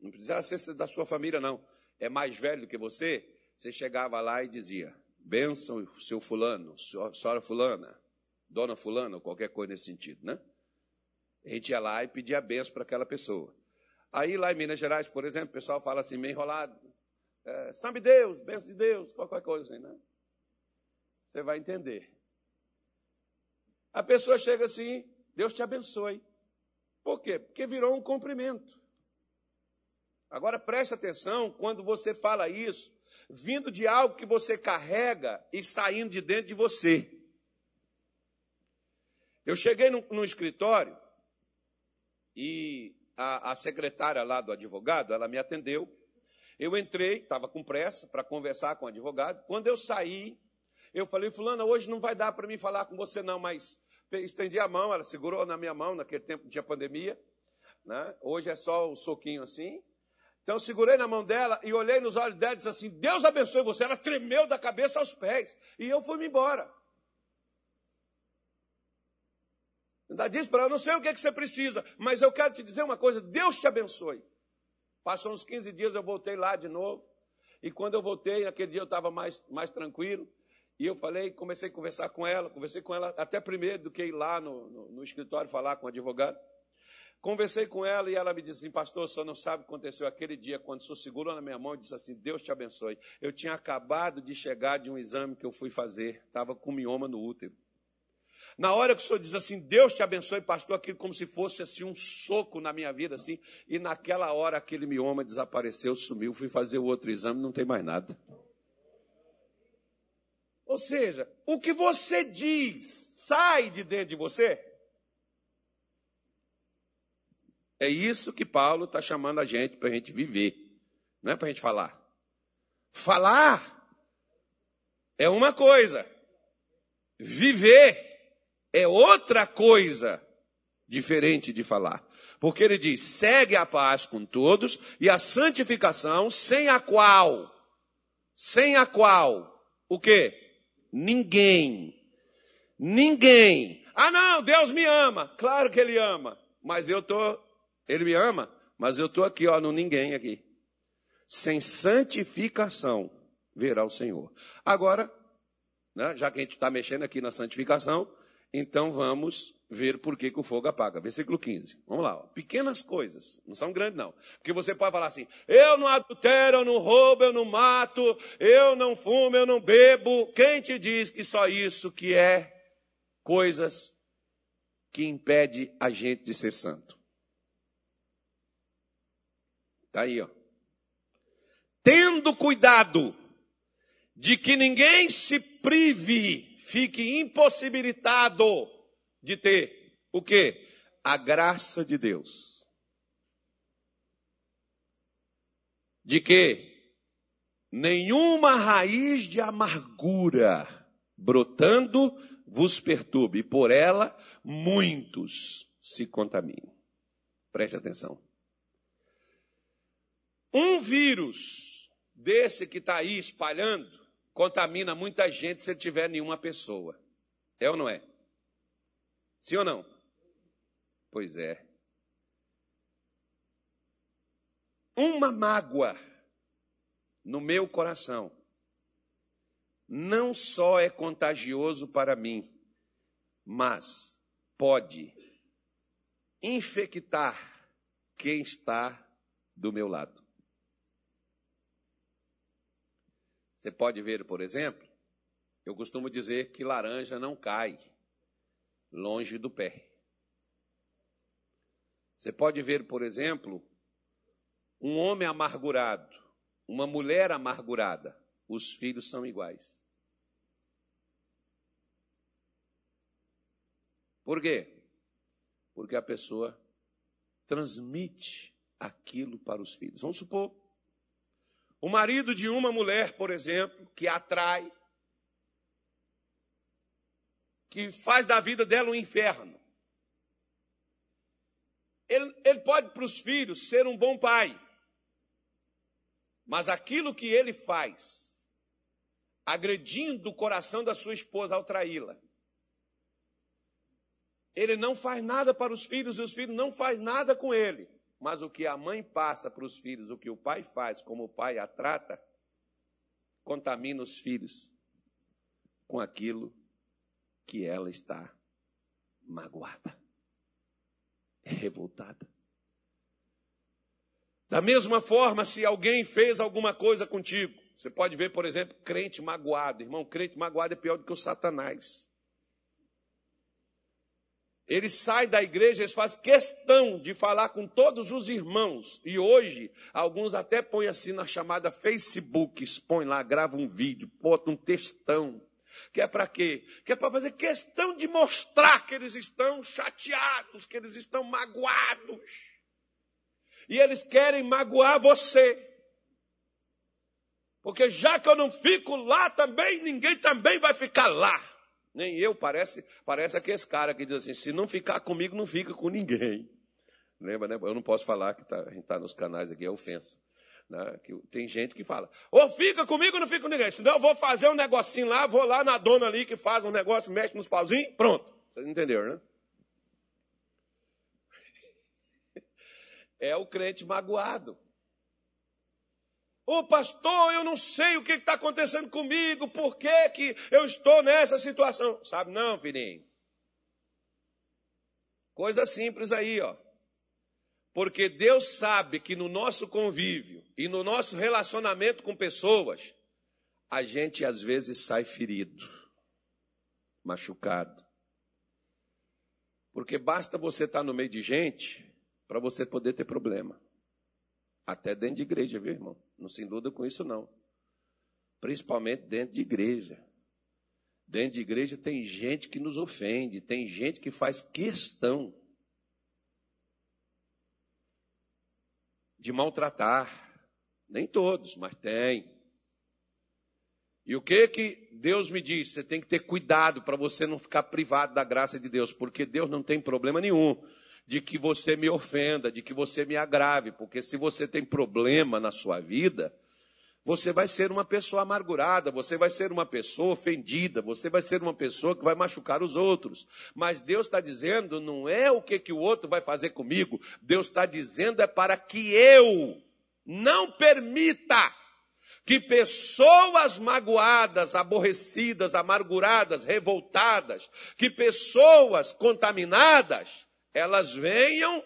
não precisava ser da sua família, não, é mais velho do que você, você chegava lá e dizia: Benção, seu fulano, senhora fulana, dona fulana, ou qualquer coisa nesse sentido, né? A gente ia lá e pedia a benção para aquela pessoa. Aí lá em Minas Gerais, por exemplo, o pessoal fala assim, meio enrolado, é, sabe Deus, benção de Deus, qualquer coisa assim, né? Você vai entender. A pessoa chega assim, Deus te abençoe. Por quê? Porque virou um cumprimento. Agora preste atenção quando você fala isso, vindo de algo que você carrega e saindo de dentro de você. Eu cheguei no, no escritório e a, a secretária lá do advogado, ela me atendeu eu entrei, estava com pressa para conversar com o advogado. Quando eu saí, Eu falei, fulana, hoje não vai dar para mim falar com você não, mas estendi a mão, ela segurou na minha mão, naquele tempo tinha pandemia. Né? Hoje é só o soquinho assim. Então eu segurei na mão dela e olhei nos olhos dela e disse assim: Deus abençoe você. Ela tremeu da cabeça aos pés. E eu fui-me embora. Ainda disse para ela: não sei o que, é que você precisa, mas eu quero te dizer uma coisa: Deus te abençoe. Passou uns 15 dias, eu voltei lá de novo. E quando eu voltei, naquele dia eu estava mais, mais tranquilo. E eu falei, comecei a conversar com ela, conversei com ela até primeiro do que ir lá no, no, no escritório falar com o advogado. Conversei com ela e ela me disse assim, pastor, senhor não sabe o que aconteceu aquele dia, quando o senhor segurou na minha mão e disse assim, Deus te abençoe. Eu tinha acabado de chegar de um exame que eu fui fazer, estava com mioma no útero. Na hora que o senhor diz assim, Deus te abençoe, pastor, aquilo como se fosse assim um soco na minha vida, assim, e naquela hora aquele mioma desapareceu, sumiu, fui fazer o outro exame, não tem mais nada. Ou seja, o que você diz sai de dentro de você. É isso que Paulo está chamando a gente para a gente viver, não é para a gente falar. Falar é uma coisa, viver é outra coisa diferente de falar. Porque ele diz: segue a paz com todos e a santificação, sem a qual, sem a qual, o quê? Ninguém. Ninguém. Ah, não, Deus me ama. Claro que Ele ama. Mas eu tô, Ele me ama, mas eu tô aqui, ó, no ninguém aqui. Sem santificação verá o Senhor. Agora, né, já que a gente está mexendo aqui na santificação, então vamos ver por que, que, o fogo apaga. Versículo 15. Vamos lá. Ó. Pequenas coisas. Não são grandes, não. Porque você pode falar assim: eu não adultero, eu não roubo, eu não mato, eu não fumo, eu não bebo. Quem te diz que só isso que é coisas que impede a gente de ser santo? Está aí, ó. Tendo cuidado de que ninguém se prive, fique impossibilitado de ter o que? A graça de Deus. De que nenhuma raiz de amargura brotando vos perturbe, e por ela muitos se contaminam. Preste atenção. Um vírus desse que está aí espalhando contamina muita gente se ele tiver nenhuma pessoa. É ou não é? Sim ou não? Pois é. Uma mágoa no meu coração não só é contagioso para mim, mas pode infectar quem está do meu lado. Você pode ver, por exemplo, eu costumo dizer que laranja não cai longe do pé. Você pode ver, por exemplo, um homem amargurado, uma mulher amargurada, os filhos são iguais. Por quê? Porque a pessoa transmite aquilo para os filhos. Vamos supor, o marido de uma mulher, por exemplo, que atrai, que faz da vida dela um inferno. Ele, ele pode para os filhos ser um bom pai, mas aquilo que ele faz, agredindo o coração da sua esposa ao traí-la, ele não faz nada para os filhos e os filhos não fazem nada com ele. Mas o que a mãe passa para os filhos, o que o pai faz, como o pai a trata, contamina os filhos com aquilo que ela está magoada, revoltada. Da mesma forma, se alguém fez alguma coisa contigo, você pode ver, por exemplo, crente magoado. Irmão, crente magoado é pior do que o Satanás. Eles saem da igreja, eles fazem questão de falar com todos os irmãos. E hoje, alguns até põem assim na chamada Facebook, expõe lá, grava um vídeo, bota um textão. Que é para quê? Que é para fazer questão de mostrar que eles estão chateados, que eles estão magoados. E eles querem magoar você. Porque já que eu não fico lá também, ninguém também vai ficar lá. Nem eu, parece, parece aquele cara que diz assim: se não ficar comigo, não fica com ninguém. Lembra, né? Eu não posso falar que tá, a gente está nos canais aqui, é ofensa. Né? Que tem gente que fala, ou fica comigo ou não fica com ninguém. Senão eu vou fazer um negocinho lá, vou lá na dona ali que faz um negócio, mexe nos pauzinhos, pronto. Vocês entenderam, né? É o crente magoado. Ô pastor, eu não sei o que está acontecendo comigo, por que, que eu estou nessa situação. Sabe não, filhinho? Coisa simples aí, ó. Porque Deus sabe que no nosso convívio e no nosso relacionamento com pessoas, a gente às vezes sai ferido, machucado. Porque basta você estar no meio de gente para você poder ter problema. Até dentro de igreja, viu, irmão? Não se iluda com isso, não. Principalmente dentro de igreja. Dentro de igreja tem gente que nos ofende, tem gente que faz questão de maltratar. Nem todos, mas tem. E o que que Deus me diz? Você tem que ter cuidado para você não ficar privado da graça de Deus, porque Deus não tem problema nenhum de que você me ofenda, de que você me agrave, porque se você tem problema na sua vida, você vai ser uma pessoa amargurada, você vai ser uma pessoa ofendida, você vai ser uma pessoa que vai machucar os outros. Mas Deus está dizendo, não é o que, que o outro vai fazer comigo, Deus está dizendo é para que eu não permita que pessoas magoadas, aborrecidas, amarguradas, revoltadas, que pessoas contaminadas, elas venham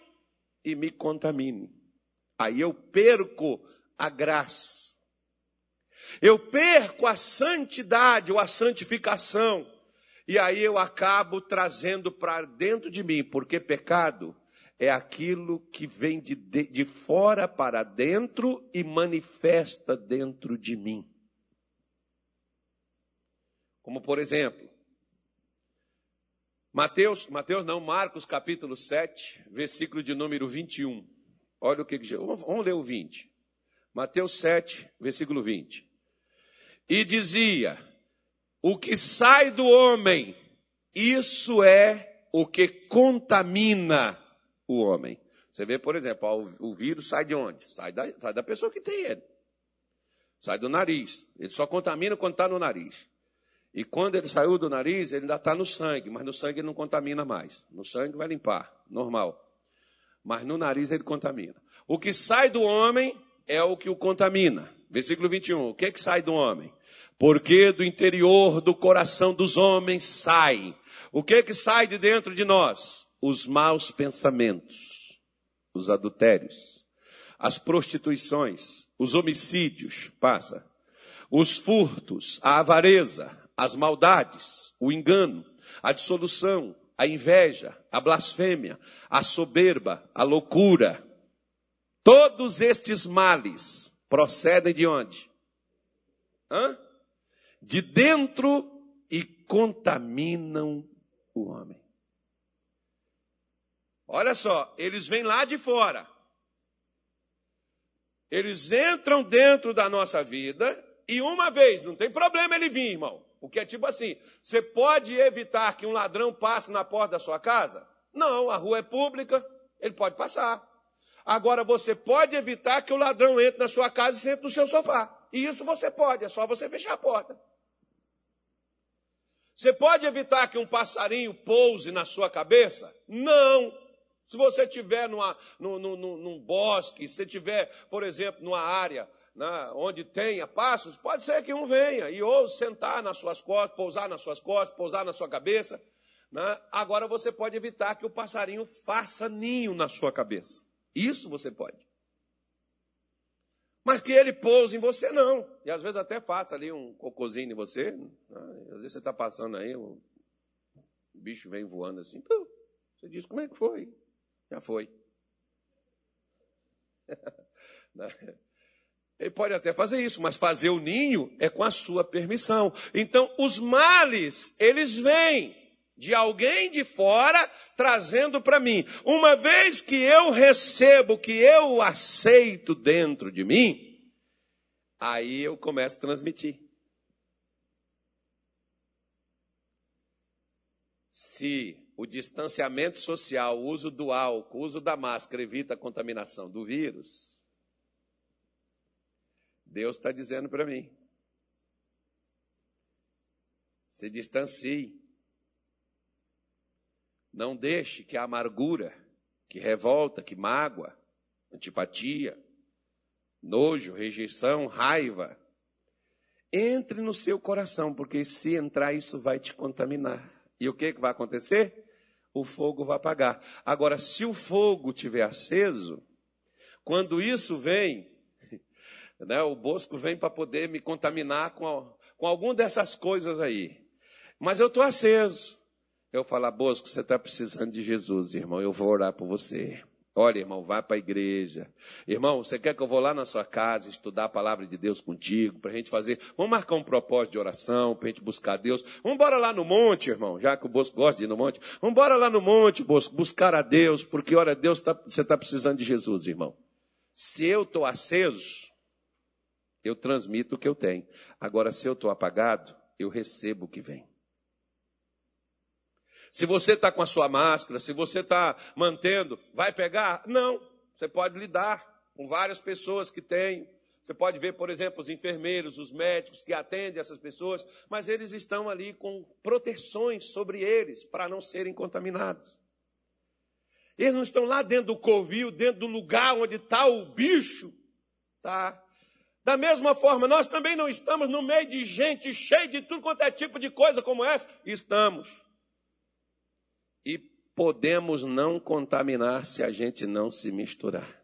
e me contaminem. Aí eu perco a graça eu perco a santidade ou a santificação. E aí eu acabo trazendo para dentro de mim, porque pecado é aquilo que vem de, de, de, fora para dentro e manifesta dentro de mim. Como por exemplo, Mateus, Mateus não, Marcos capítulo 7, versículo de número 21. Olha o que, que vamos ler o 20. Mateus 7, versículo 20 e dizia: O que sai do homem, isso é o que contamina o homem. Você vê, por exemplo, o vírus sai de onde? Sai da, sai da pessoa que tem ele. Sai do nariz. Ele só contamina quando está no nariz. E quando ele saiu do nariz, ele ainda está no sangue, mas no sangue ele não contamina mais. No sangue vai limpar, normal. Mas no nariz ele contamina. O que sai do homem é o que o contamina. Versículo 21. O que é que sai do homem? Porque do interior do coração dos homens sai. O que é que sai de dentro de nós? Os maus pensamentos, os adultérios, as prostituições, os homicídios, passa, os furtos, a avareza, as maldades, o engano, a dissolução, a inveja, a blasfêmia, a soberba, a loucura. Todos estes males procedem de onde? Hã? De dentro e contaminam o homem. Olha só, eles vêm lá de fora. Eles entram dentro da nossa vida e uma vez, não tem problema ele vir, irmão. Porque é tipo assim, você pode evitar que um ladrão passe na porta da sua casa? Não, a rua é pública, ele pode passar. Agora você pode evitar que o ladrão entre na sua casa e sente no seu sofá. E isso você pode, é só você fechar a porta. Você pode evitar que um passarinho pouse na sua cabeça? Não. Se você estiver numa, num, num, num, bosque, se tiver, por exemplo, numa área né, onde tenha passos, pode ser que um venha e ou sentar nas suas costas, pousar nas suas costas, pousar na sua cabeça. Né? Agora você pode evitar que o passarinho faça ninho na sua cabeça. Isso você pode. Mas que ele pouse em você, não. E às vezes até faça ali um cocôzinho em você. Né? Às vezes você está passando aí, o bicho vem voando assim. Você diz, como é que foi? Já foi. Ele pode até fazer isso, mas fazer o ninho é com a sua permissão. Então, os males, eles vêm de alguém de fora trazendo para mim. Uma vez que eu recebo, que eu aceito dentro de mim, Aí eu começo a transmitir. Se o distanciamento social, o uso do álcool, o uso da máscara evita a contaminação do vírus, Deus está dizendo para mim: se distancie. Não deixe que a amargura, que revolta, que mágoa, antipatia, nojo, rejeição, raiva, entre no seu coração, porque se entrar, isso vai te contaminar. E o que, que vai acontecer? O fogo vai apagar. Agora, se o fogo tiver aceso, quando isso vem, né, o Bosco vem para poder me contaminar com, com alguma dessas coisas aí. Mas eu estou aceso. Eu falo, Bosco, você está precisando de Jesus, irmão. Eu vou orar por você. Olha, irmão, vai para a igreja. Irmão, você quer que eu vou lá na sua casa estudar a palavra de Deus contigo, para a gente fazer. Vamos marcar um propósito de oração, para a gente buscar Deus. Vamos embora lá no monte, irmão, já que o Bosco gosta de ir no monte. Vamos embora lá no monte, Bosco, buscar a Deus, porque, olha, Deus tá, você está precisando de Jesus, irmão. Se eu estou aceso, eu transmito o que eu tenho. Agora, se eu estou apagado, eu recebo o que vem. Se você está com a sua máscara, se você está mantendo, vai pegar? Não. Você pode lidar com várias pessoas que têm. Você pode ver, por exemplo, os enfermeiros, os médicos que atendem essas pessoas, mas eles estão ali com proteções sobre eles para não serem contaminados. Eles não estão lá dentro do covil, dentro do lugar onde está o bicho, tá? Da mesma forma, nós também não estamos no meio de gente cheia de tudo quanto é tipo de coisa como essa. Estamos e podemos não contaminar se a gente não se misturar.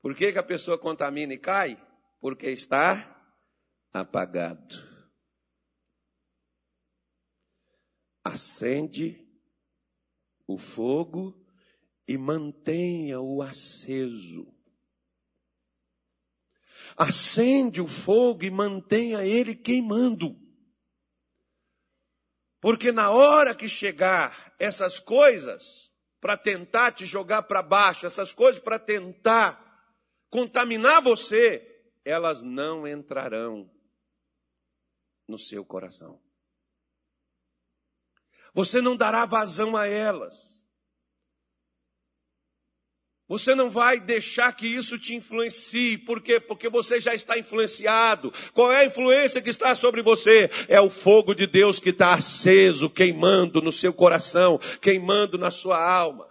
Por que, que a pessoa contamina e cai? Porque está apagado. Acende o fogo e mantenha-o aceso. Acende o fogo e mantenha ele queimando. Porque na hora que chegar essas coisas para tentar te jogar para baixo, essas coisas para tentar contaminar você, elas não entrarão no seu coração. Você não dará vazão a elas. Você não vai deixar que isso te influencie. Por quê? Porque você já está influenciado. Qual é a influência que está sobre você? É o fogo de Deus que está aceso, queimando no seu coração, queimando na sua alma.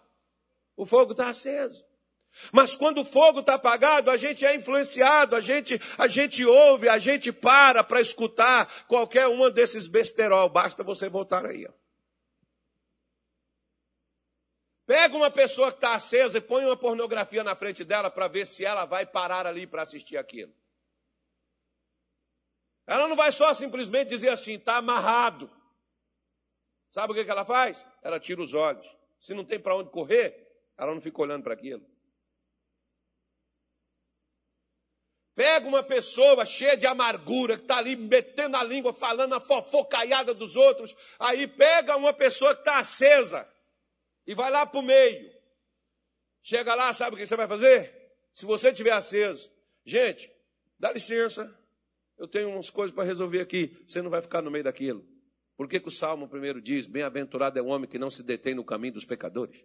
O fogo está aceso. Mas quando o fogo está apagado, a gente é influenciado, a gente, a gente ouve, a gente para para escutar qualquer uma desses besterol. Basta você voltar aí. Ó. Pega uma pessoa que está acesa e põe uma pornografia na frente dela para ver se ela vai parar ali para assistir aquilo. Ela não vai só simplesmente dizer assim, está amarrado. Sabe o que, que ela faz? Ela tira os olhos. Se não tem para onde correr, ela não fica olhando para aquilo. Pega uma pessoa cheia de amargura, que está ali metendo a língua, falando a fofocaiada dos outros. Aí pega uma pessoa que está acesa e vai lá para o meio. Chega lá, sabe o que você vai fazer? Se você estiver aceso, gente, dá licença, eu tenho umas coisas para resolver aqui. Você não vai ficar no meio daquilo. Por que, que o Salmo primeiro diz: Bem-aventurado é o homem que não se detém no caminho dos pecadores?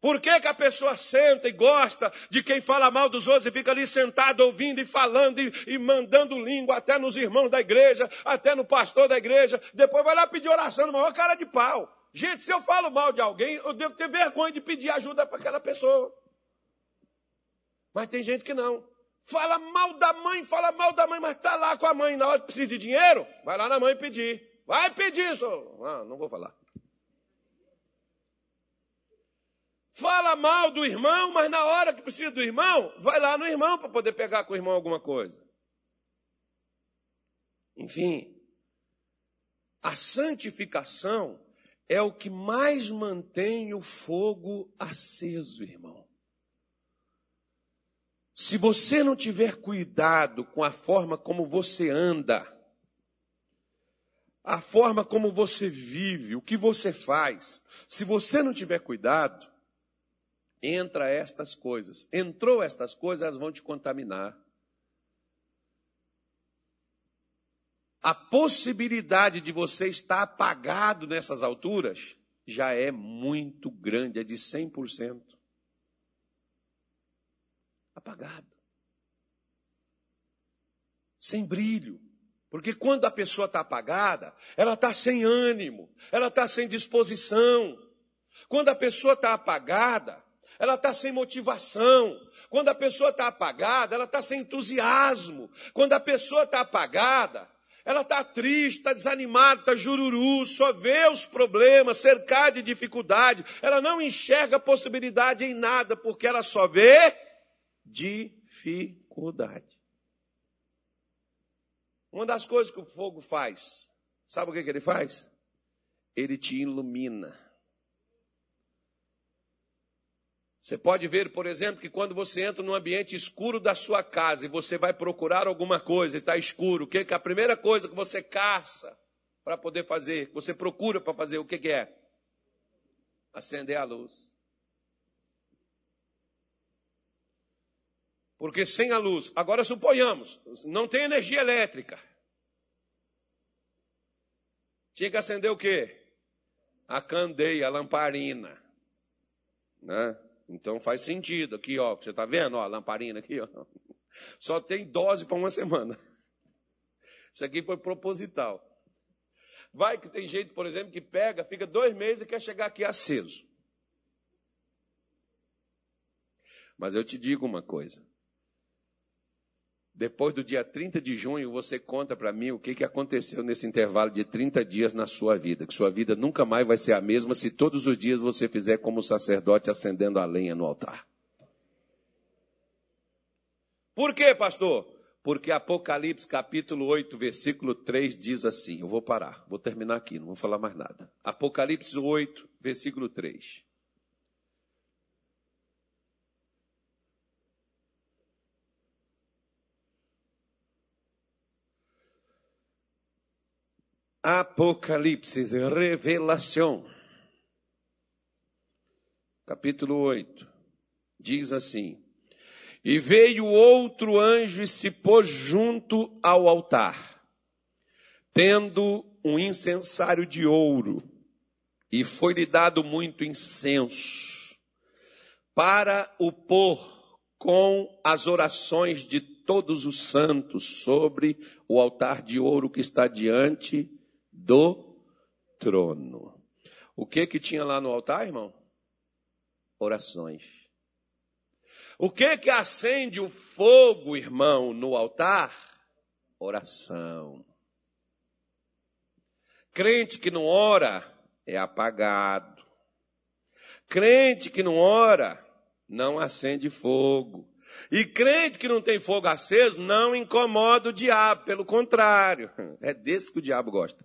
Por que, que, a pessoa senta e gosta de quem fala mal dos outros e fica ali sentado ouvindo e falando e, e, mandando língua até nos irmãos da igreja, até no pastor da igreja, depois vai lá pedir oração maior cara de pau. Gente, se eu falo mal de alguém, eu devo ter vergonha de pedir ajuda para aquela pessoa. Mas tem gente que não. Fala mal da mãe, fala mal da mãe, mas está lá com a mãe. Na hora que precisa de dinheiro, vai lá na mãe pedir. Vai pedir, senhor. Ah, não vou falar. Fala mal do irmão, mas na hora que precisa do irmão, vai lá no irmão para poder pegar com o irmão alguma coisa. Enfim, a santificação é o que mais mantém o fogo aceso, irmão. Se você não tiver cuidado com a forma como você anda, a forma como você vive, o que você faz, se você não tiver cuidado, entra estas coisas. Entrou estas coisas, elas vão te contaminar. A possibilidade de você estar apagado nessas alturas já é muito grande, é de 100%. Apagado. Sem brilho. Porque quando a pessoa está apagada, ela está sem ânimo, ela está sem disposição. Quando a pessoa está apagada, ela está sem motivação. Quando a pessoa está apagada, ela está sem entusiasmo. Quando a pessoa está apagada, ela está triste, está desanimada, está jururu, só vê os problemas, cercada de dificuldade. Ela não enxerga possibilidade em nada, porque ela só vê dificuldade. Uma das coisas que o fogo faz, sabe o que, que ele faz? Ele te ilumina. Você pode ver, por exemplo, que quando você entra num ambiente escuro da sua casa e você vai procurar alguma coisa e está escuro, o que, que a primeira coisa que você caça para poder fazer, que você procura para fazer, o que, que é? Acender a luz. Porque sem a luz, agora suponhamos, não tem energia elétrica. Tinha que acender o quê? A candeia, a lamparina. Né? Então faz sentido aqui, ó. Você está vendo, ó, a lamparina aqui, ó. Só tem dose para uma semana. Isso aqui foi proposital. Vai que tem gente, por exemplo, que pega, fica dois meses e quer chegar aqui aceso. Mas eu te digo uma coisa. Depois do dia 30 de junho, você conta para mim o que, que aconteceu nesse intervalo de 30 dias na sua vida. Que sua vida nunca mais vai ser a mesma se todos os dias você fizer como sacerdote acendendo a lenha no altar. Por quê, pastor? Porque Apocalipse capítulo 8, versículo 3 diz assim: Eu vou parar, vou terminar aqui, não vou falar mais nada. Apocalipse 8, versículo 3. Apocalipse, revelação. Capítulo 8. Diz assim: E veio outro anjo e se pôs junto ao altar, tendo um incensário de ouro, e foi-lhe dado muito incenso, para o pôr com as orações de todos os santos sobre o altar de ouro que está diante do trono. O que que tinha lá no altar, irmão? Orações. O que que acende o fogo, irmão, no altar? Oração. Crente que não ora é apagado. Crente que não ora não acende fogo. E crente que não tem fogo aceso não incomoda o diabo, pelo contrário, é desse que o diabo gosta.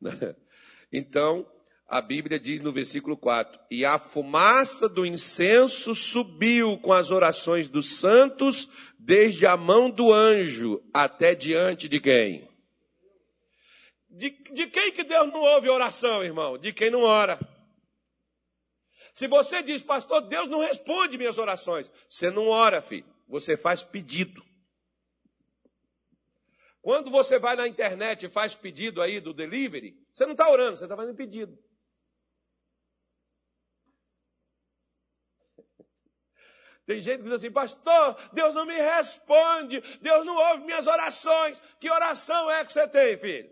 Então, a Bíblia diz no versículo 4: E a fumaça do incenso subiu com as orações dos santos, desde a mão do anjo até diante de quem? De, de quem que Deus não ouve oração, irmão? De quem não ora. Se você diz, pastor, Deus não responde minhas orações, você não ora, filho. Você faz pedido. Quando você vai na internet e faz pedido aí do delivery, você não está orando, você está fazendo pedido. Tem gente que diz assim, pastor, Deus não me responde, Deus não ouve minhas orações. Que oração é que você tem, filho?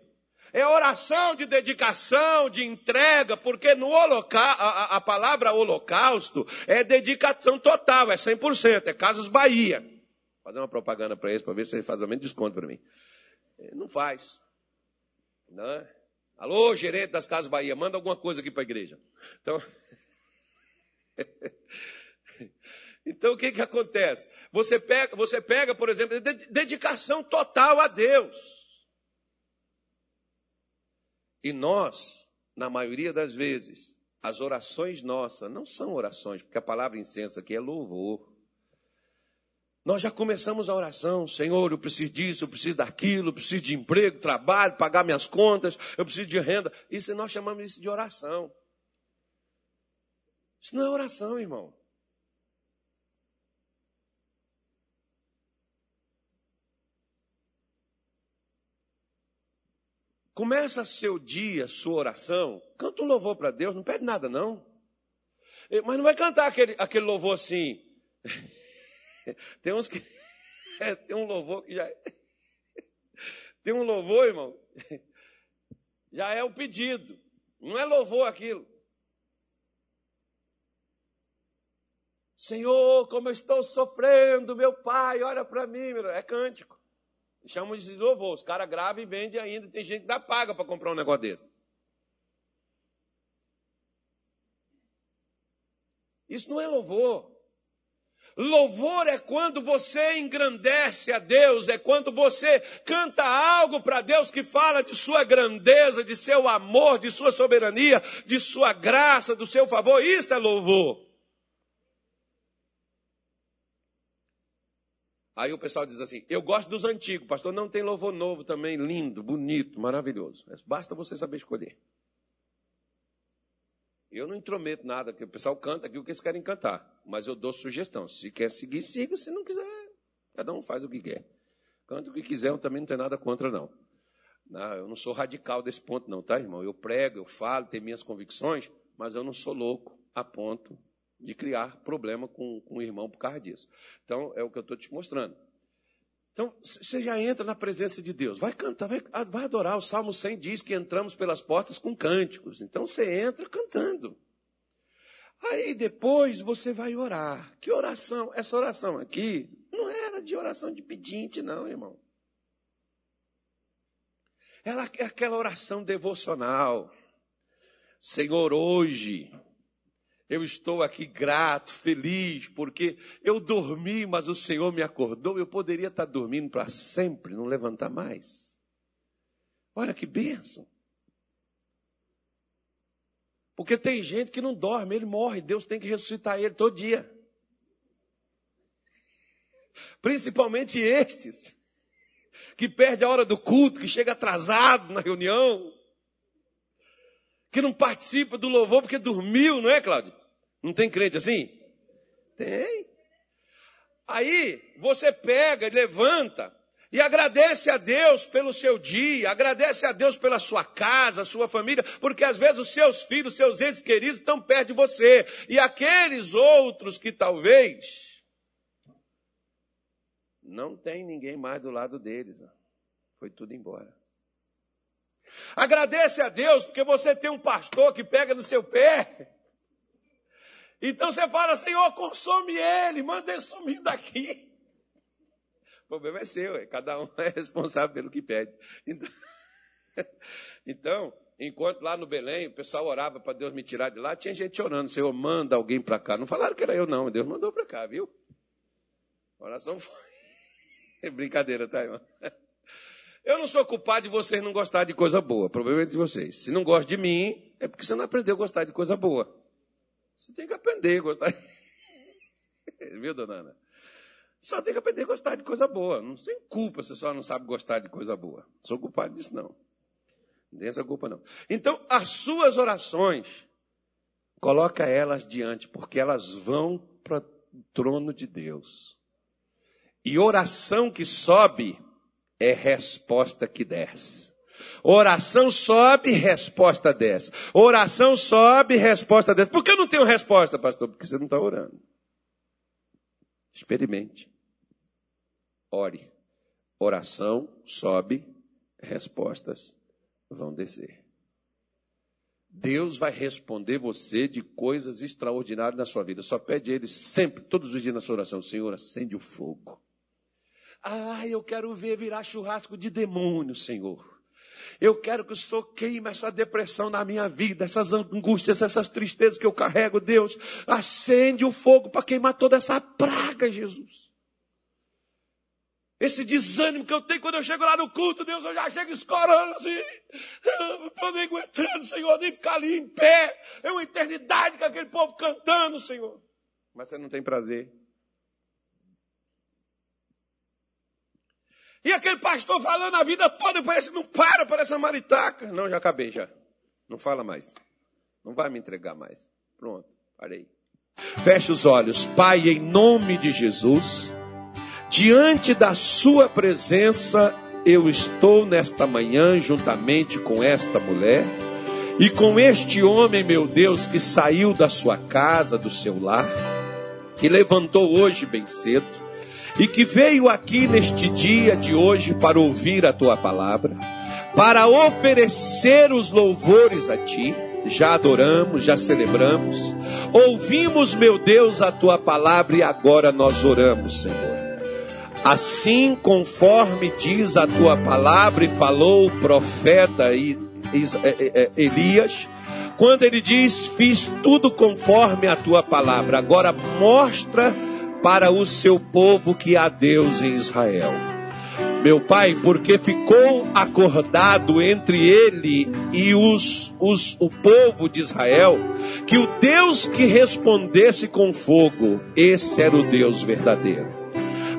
É oração de dedicação, de entrega, porque no holocausto, a, a, palavra holocausto é dedicação total, é 100%, é Casas Bahia. Vou fazer uma propaganda para eles, para ver se eles fazem menos desconto para mim. Não faz. Não é? Alô, gerente das Casas Bahia, manda alguma coisa aqui para a igreja. Então, então o que, que acontece? Você pega, você pega, por exemplo, dedicação total a Deus. E nós, na maioria das vezes, as orações nossas não são orações, porque a palavra incenso aqui é louvor. Nós já começamos a oração, Senhor, eu preciso disso, eu preciso daquilo, eu preciso de emprego, trabalho, pagar minhas contas, eu preciso de renda. Isso nós chamamos isso de oração. Isso não é oração, irmão. Começa seu dia, sua oração, canta um louvor para Deus, não pede nada não. Eh, mas não vai cantar aquele, aquele louvor assim. Tem uns que. É, tem um louvor que já. Tem um louvor, irmão. Já é o pedido. Não é louvor aquilo. Senhor, como eu estou sofrendo, meu pai, olha para mim. É cântico. Chamam de louvor. Os caras gravam e vendem ainda. Tem gente que dá paga para comprar um negócio desse. Isso não é louvor. Louvor é quando você engrandece a Deus, é quando você canta algo para Deus que fala de sua grandeza, de seu amor, de sua soberania, de sua graça, do seu favor. Isso é louvor. Aí o pessoal diz assim: Eu gosto dos antigos, pastor. Não tem louvor novo também, lindo, bonito, maravilhoso. Basta você saber escolher. Eu não intrometo nada, que o pessoal canta aqui o que eles querem cantar. Mas eu dou sugestão. Se quer seguir, siga. Se não quiser, cada um faz o que quer. Canta o que quiser, eu também não tenho nada contra, não. não. Eu não sou radical desse ponto, não, tá, irmão? Eu prego, eu falo, tenho minhas convicções, mas eu não sou louco a ponto de criar problema com, com o irmão por causa disso. Então, é o que eu estou te mostrando. Então, você já entra na presença de Deus. Vai cantar, vai, vai, adorar. O Salmo 100 diz que entramos pelas portas com cânticos. Então, você entra cantando. Aí, depois, você vai orar. Que oração? Essa oração aqui não era de oração de pedinte, não, irmão. Ela é aquela oração devocional. Senhor, hoje eu estou aqui grato, feliz, porque eu dormi, mas o Senhor me acordou. Eu poderia estar dormindo para sempre, não levantar mais. Olha que bênção. Porque tem gente que não dorme, ele morre, Deus tem que ressuscitar ele todo dia. Principalmente estes, que perde a hora do culto, que chega atrasado na reunião, que não participa do louvor porque dormiu, não é, Cláudio? Não tem crente assim? Tem. Aí você pega, levanta e agradece a Deus pelo seu dia, agradece a Deus pela sua casa, sua família, porque às vezes os seus filhos, seus entes queridos estão perto de você. E aqueles outros que talvez não tem ninguém mais do lado deles. Foi tudo embora. Agradece a Deus porque você tem um pastor que pega no seu pé. Então você fala, Senhor, consome ele, manda ele sumir daqui. O problema é seu, é, cada um é responsável pelo que pede. Então, então enquanto lá no Belém o pessoal orava para Deus me tirar de lá, tinha gente orando, Senhor, manda alguém para cá. Não falaram que era eu, não, Deus mandou para cá, viu? A oração foi. Brincadeira, tá, irmão? Eu não sou culpado de vocês não gostar de coisa boa. O problema é de vocês. Se não gosta de mim, é porque você não aprendeu a gostar de coisa boa. Você tem que aprender a gostar. Viu, dona Ana? Só tem que aprender a gostar de coisa boa. Não tem culpa se só não sabe gostar de coisa boa. Não sou culpado disso, não. Não tem essa culpa, não. Então, as suas orações, coloca elas diante, porque elas vão para o trono de Deus. E oração que sobe é resposta que desce. Oração sobe, resposta desce. Oração sobe, resposta desce. Por que eu não tenho resposta, pastor? Porque você não está orando. Experimente. Ore. Oração sobe, respostas vão descer. Deus vai responder você de coisas extraordinárias na sua vida. Só pede Ele sempre, todos os dias na sua oração: Senhor, acende o fogo. Ah, eu quero ver virar churrasco de demônio, Senhor. Eu quero que o Senhor queime essa depressão na minha vida, essas angústias, essas tristezas que eu carrego, Deus. Acende o fogo para queimar toda essa praga, Jesus. Esse desânimo que eu tenho quando eu chego lá no culto, Deus, eu já chego escorando assim. Não estou nem aguentando, Senhor, nem ficar ali em pé. É uma eternidade com aquele povo cantando, Senhor. Mas você não tem prazer. E aquele pastor falando a vida toda, parece não para, parece uma maritaca. Não, já acabei já. Não fala mais. Não vai me entregar mais. Pronto, parei. Feche os olhos. Pai, em nome de Jesus, diante da sua presença, eu estou nesta manhã juntamente com esta mulher e com este homem, meu Deus, que saiu da sua casa, do seu lar, que levantou hoje bem cedo e que veio aqui neste dia de hoje para ouvir a tua palavra, para oferecer os louvores a ti. Já adoramos, já celebramos, ouvimos, meu Deus, a tua palavra e agora nós oramos, Senhor. Assim, conforme diz a tua palavra e falou o profeta e é, é, é, Elias, quando ele diz: Fiz tudo conforme a tua palavra, agora mostra para o seu povo que há Deus em Israel. Meu pai, porque ficou acordado entre ele e os, os, o povo de Israel, que o Deus que respondesse com fogo, esse era o Deus verdadeiro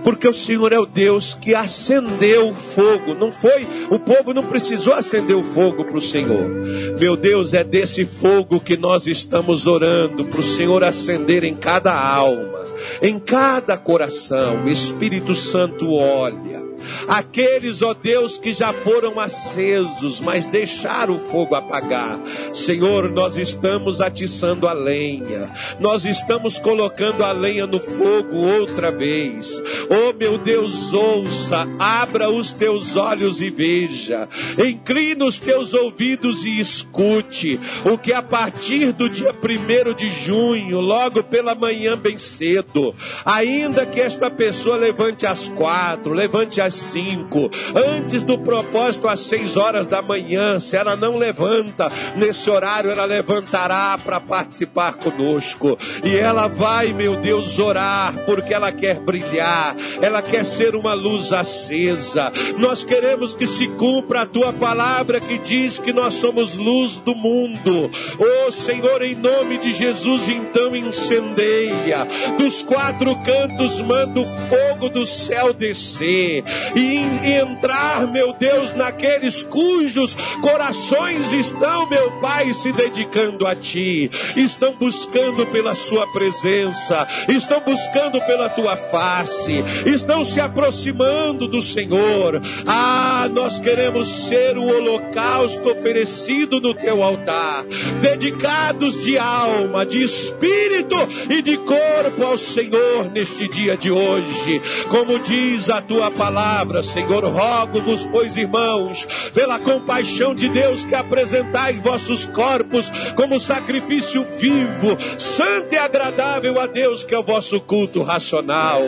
porque o Senhor é o Deus que acendeu o fogo. Não foi, o povo não precisou acender o fogo para o Senhor. Meu Deus, é desse fogo que nós estamos orando para o Senhor acender em cada alma, em cada coração. Espírito Santo olha Aqueles, ó Deus, que já foram acesos, mas deixaram o fogo apagar. Senhor, nós estamos atiçando a lenha. Nós estamos colocando a lenha no fogo outra vez. Oh, meu Deus, ouça, abra os teus olhos e veja. Inclina os teus ouvidos e escute o que a partir do dia 1 de junho, logo pela manhã bem cedo, ainda que esta pessoa levante às quatro, levante às cinco, antes do propósito às seis horas da manhã. Se ela não levanta nesse horário, ela levantará para participar conosco. E ela vai, meu Deus, orar, porque ela quer brilhar, ela quer ser uma luz acesa. Nós queremos que se cumpra a tua palavra que diz que nós somos luz do mundo. Oh Senhor, em nome de Jesus, então incendeia. Dos quatro cantos manda o fogo do céu descer e, entrar, meu Deus, naqueles cujos corações estão, meu Pai, se dedicando a Ti, estão buscando pela Sua presença, estão buscando pela Tua face, estão se aproximando do Senhor. Ah, nós queremos ser o holocausto oferecido no Teu altar, dedicados de alma, de espírito e de corpo ao Senhor neste dia de hoje, como diz a Tua palavra palavra, Senhor, rogo-vos, pois irmãos, pela compaixão de Deus, que apresentai vossos corpos como sacrifício vivo, santo e agradável a Deus, que é o vosso culto racional.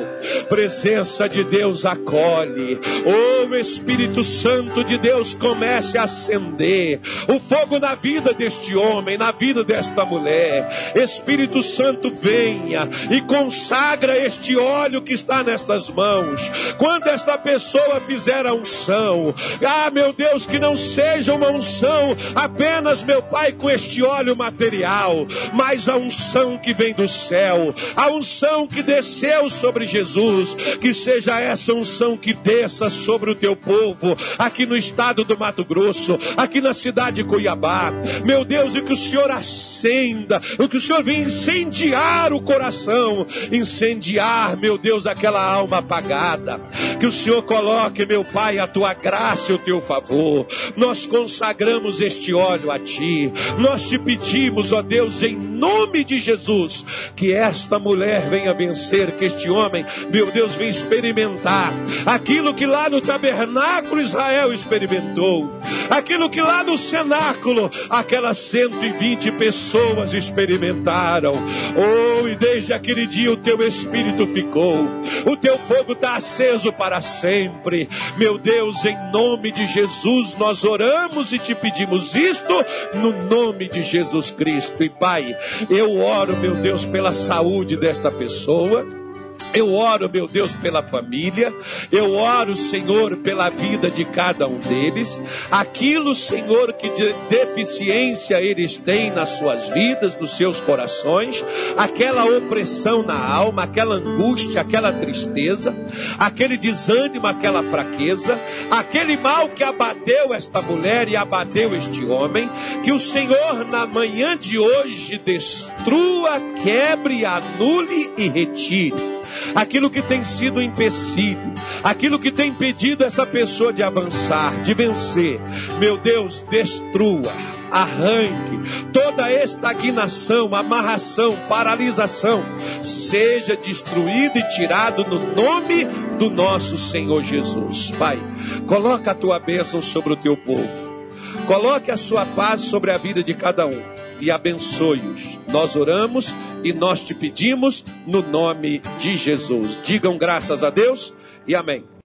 Presença de Deus acolhe, o Espírito Santo de Deus comece a acender o fogo na vida deste homem, na vida desta mulher. Espírito Santo venha e consagra este óleo que está nestas mãos. Quando esta pessoa fizer a unção, ah, meu Deus, que não seja uma unção apenas, meu Pai, com este óleo material, mas a unção que vem do céu, a unção que desceu sobre Jesus, que seja essa unção que desça sobre o teu povo, aqui no estado do Mato Grosso, aqui na cidade de Cuiabá, meu Deus, e que o Senhor acenda, o que o Senhor venha incendiar o coração, incendiar, meu Deus, aquela alma apagada, que o Senhor coloque, meu Pai, a tua graça e o teu favor. Nós consagramos este óleo a ti. Nós te pedimos, ó Deus, em nome de Jesus, que esta mulher venha vencer, que este homem, meu Deus, venha experimentar aquilo que lá no tabernáculo Israel experimentou, aquilo que lá no cenáculo aquelas 120 pessoas experimentaram. Oh, e desde aquele dia o teu espírito ficou, o teu fogo está aceso para sempre sempre. Meu Deus, em nome de Jesus, nós oramos e te pedimos isto no nome de Jesus Cristo. E Pai, eu oro, meu Deus, pela saúde desta pessoa. Eu oro, meu Deus, pela família, eu oro, Senhor, pela vida de cada um deles. Aquilo, Senhor, que de deficiência eles têm nas suas vidas, nos seus corações, aquela opressão na alma, aquela angústia, aquela tristeza, aquele desânimo, aquela fraqueza, aquele mal que abateu esta mulher e abateu este homem, que o Senhor, na manhã de hoje, destrua, quebre, anule e retire aquilo que tem sido empecilho, aquilo que tem impedido essa pessoa de avançar, de vencer. Meu Deus, destrua arranque, toda estagnação, amarração, paralisação, seja destruído e tirado no nome do nosso Senhor Jesus. Pai, coloca a tua bênção sobre o teu povo. Coloque a sua paz sobre a vida de cada um e abençoe-os. Nós oramos e nós te pedimos no nome de Jesus. Digam graças a Deus e amém.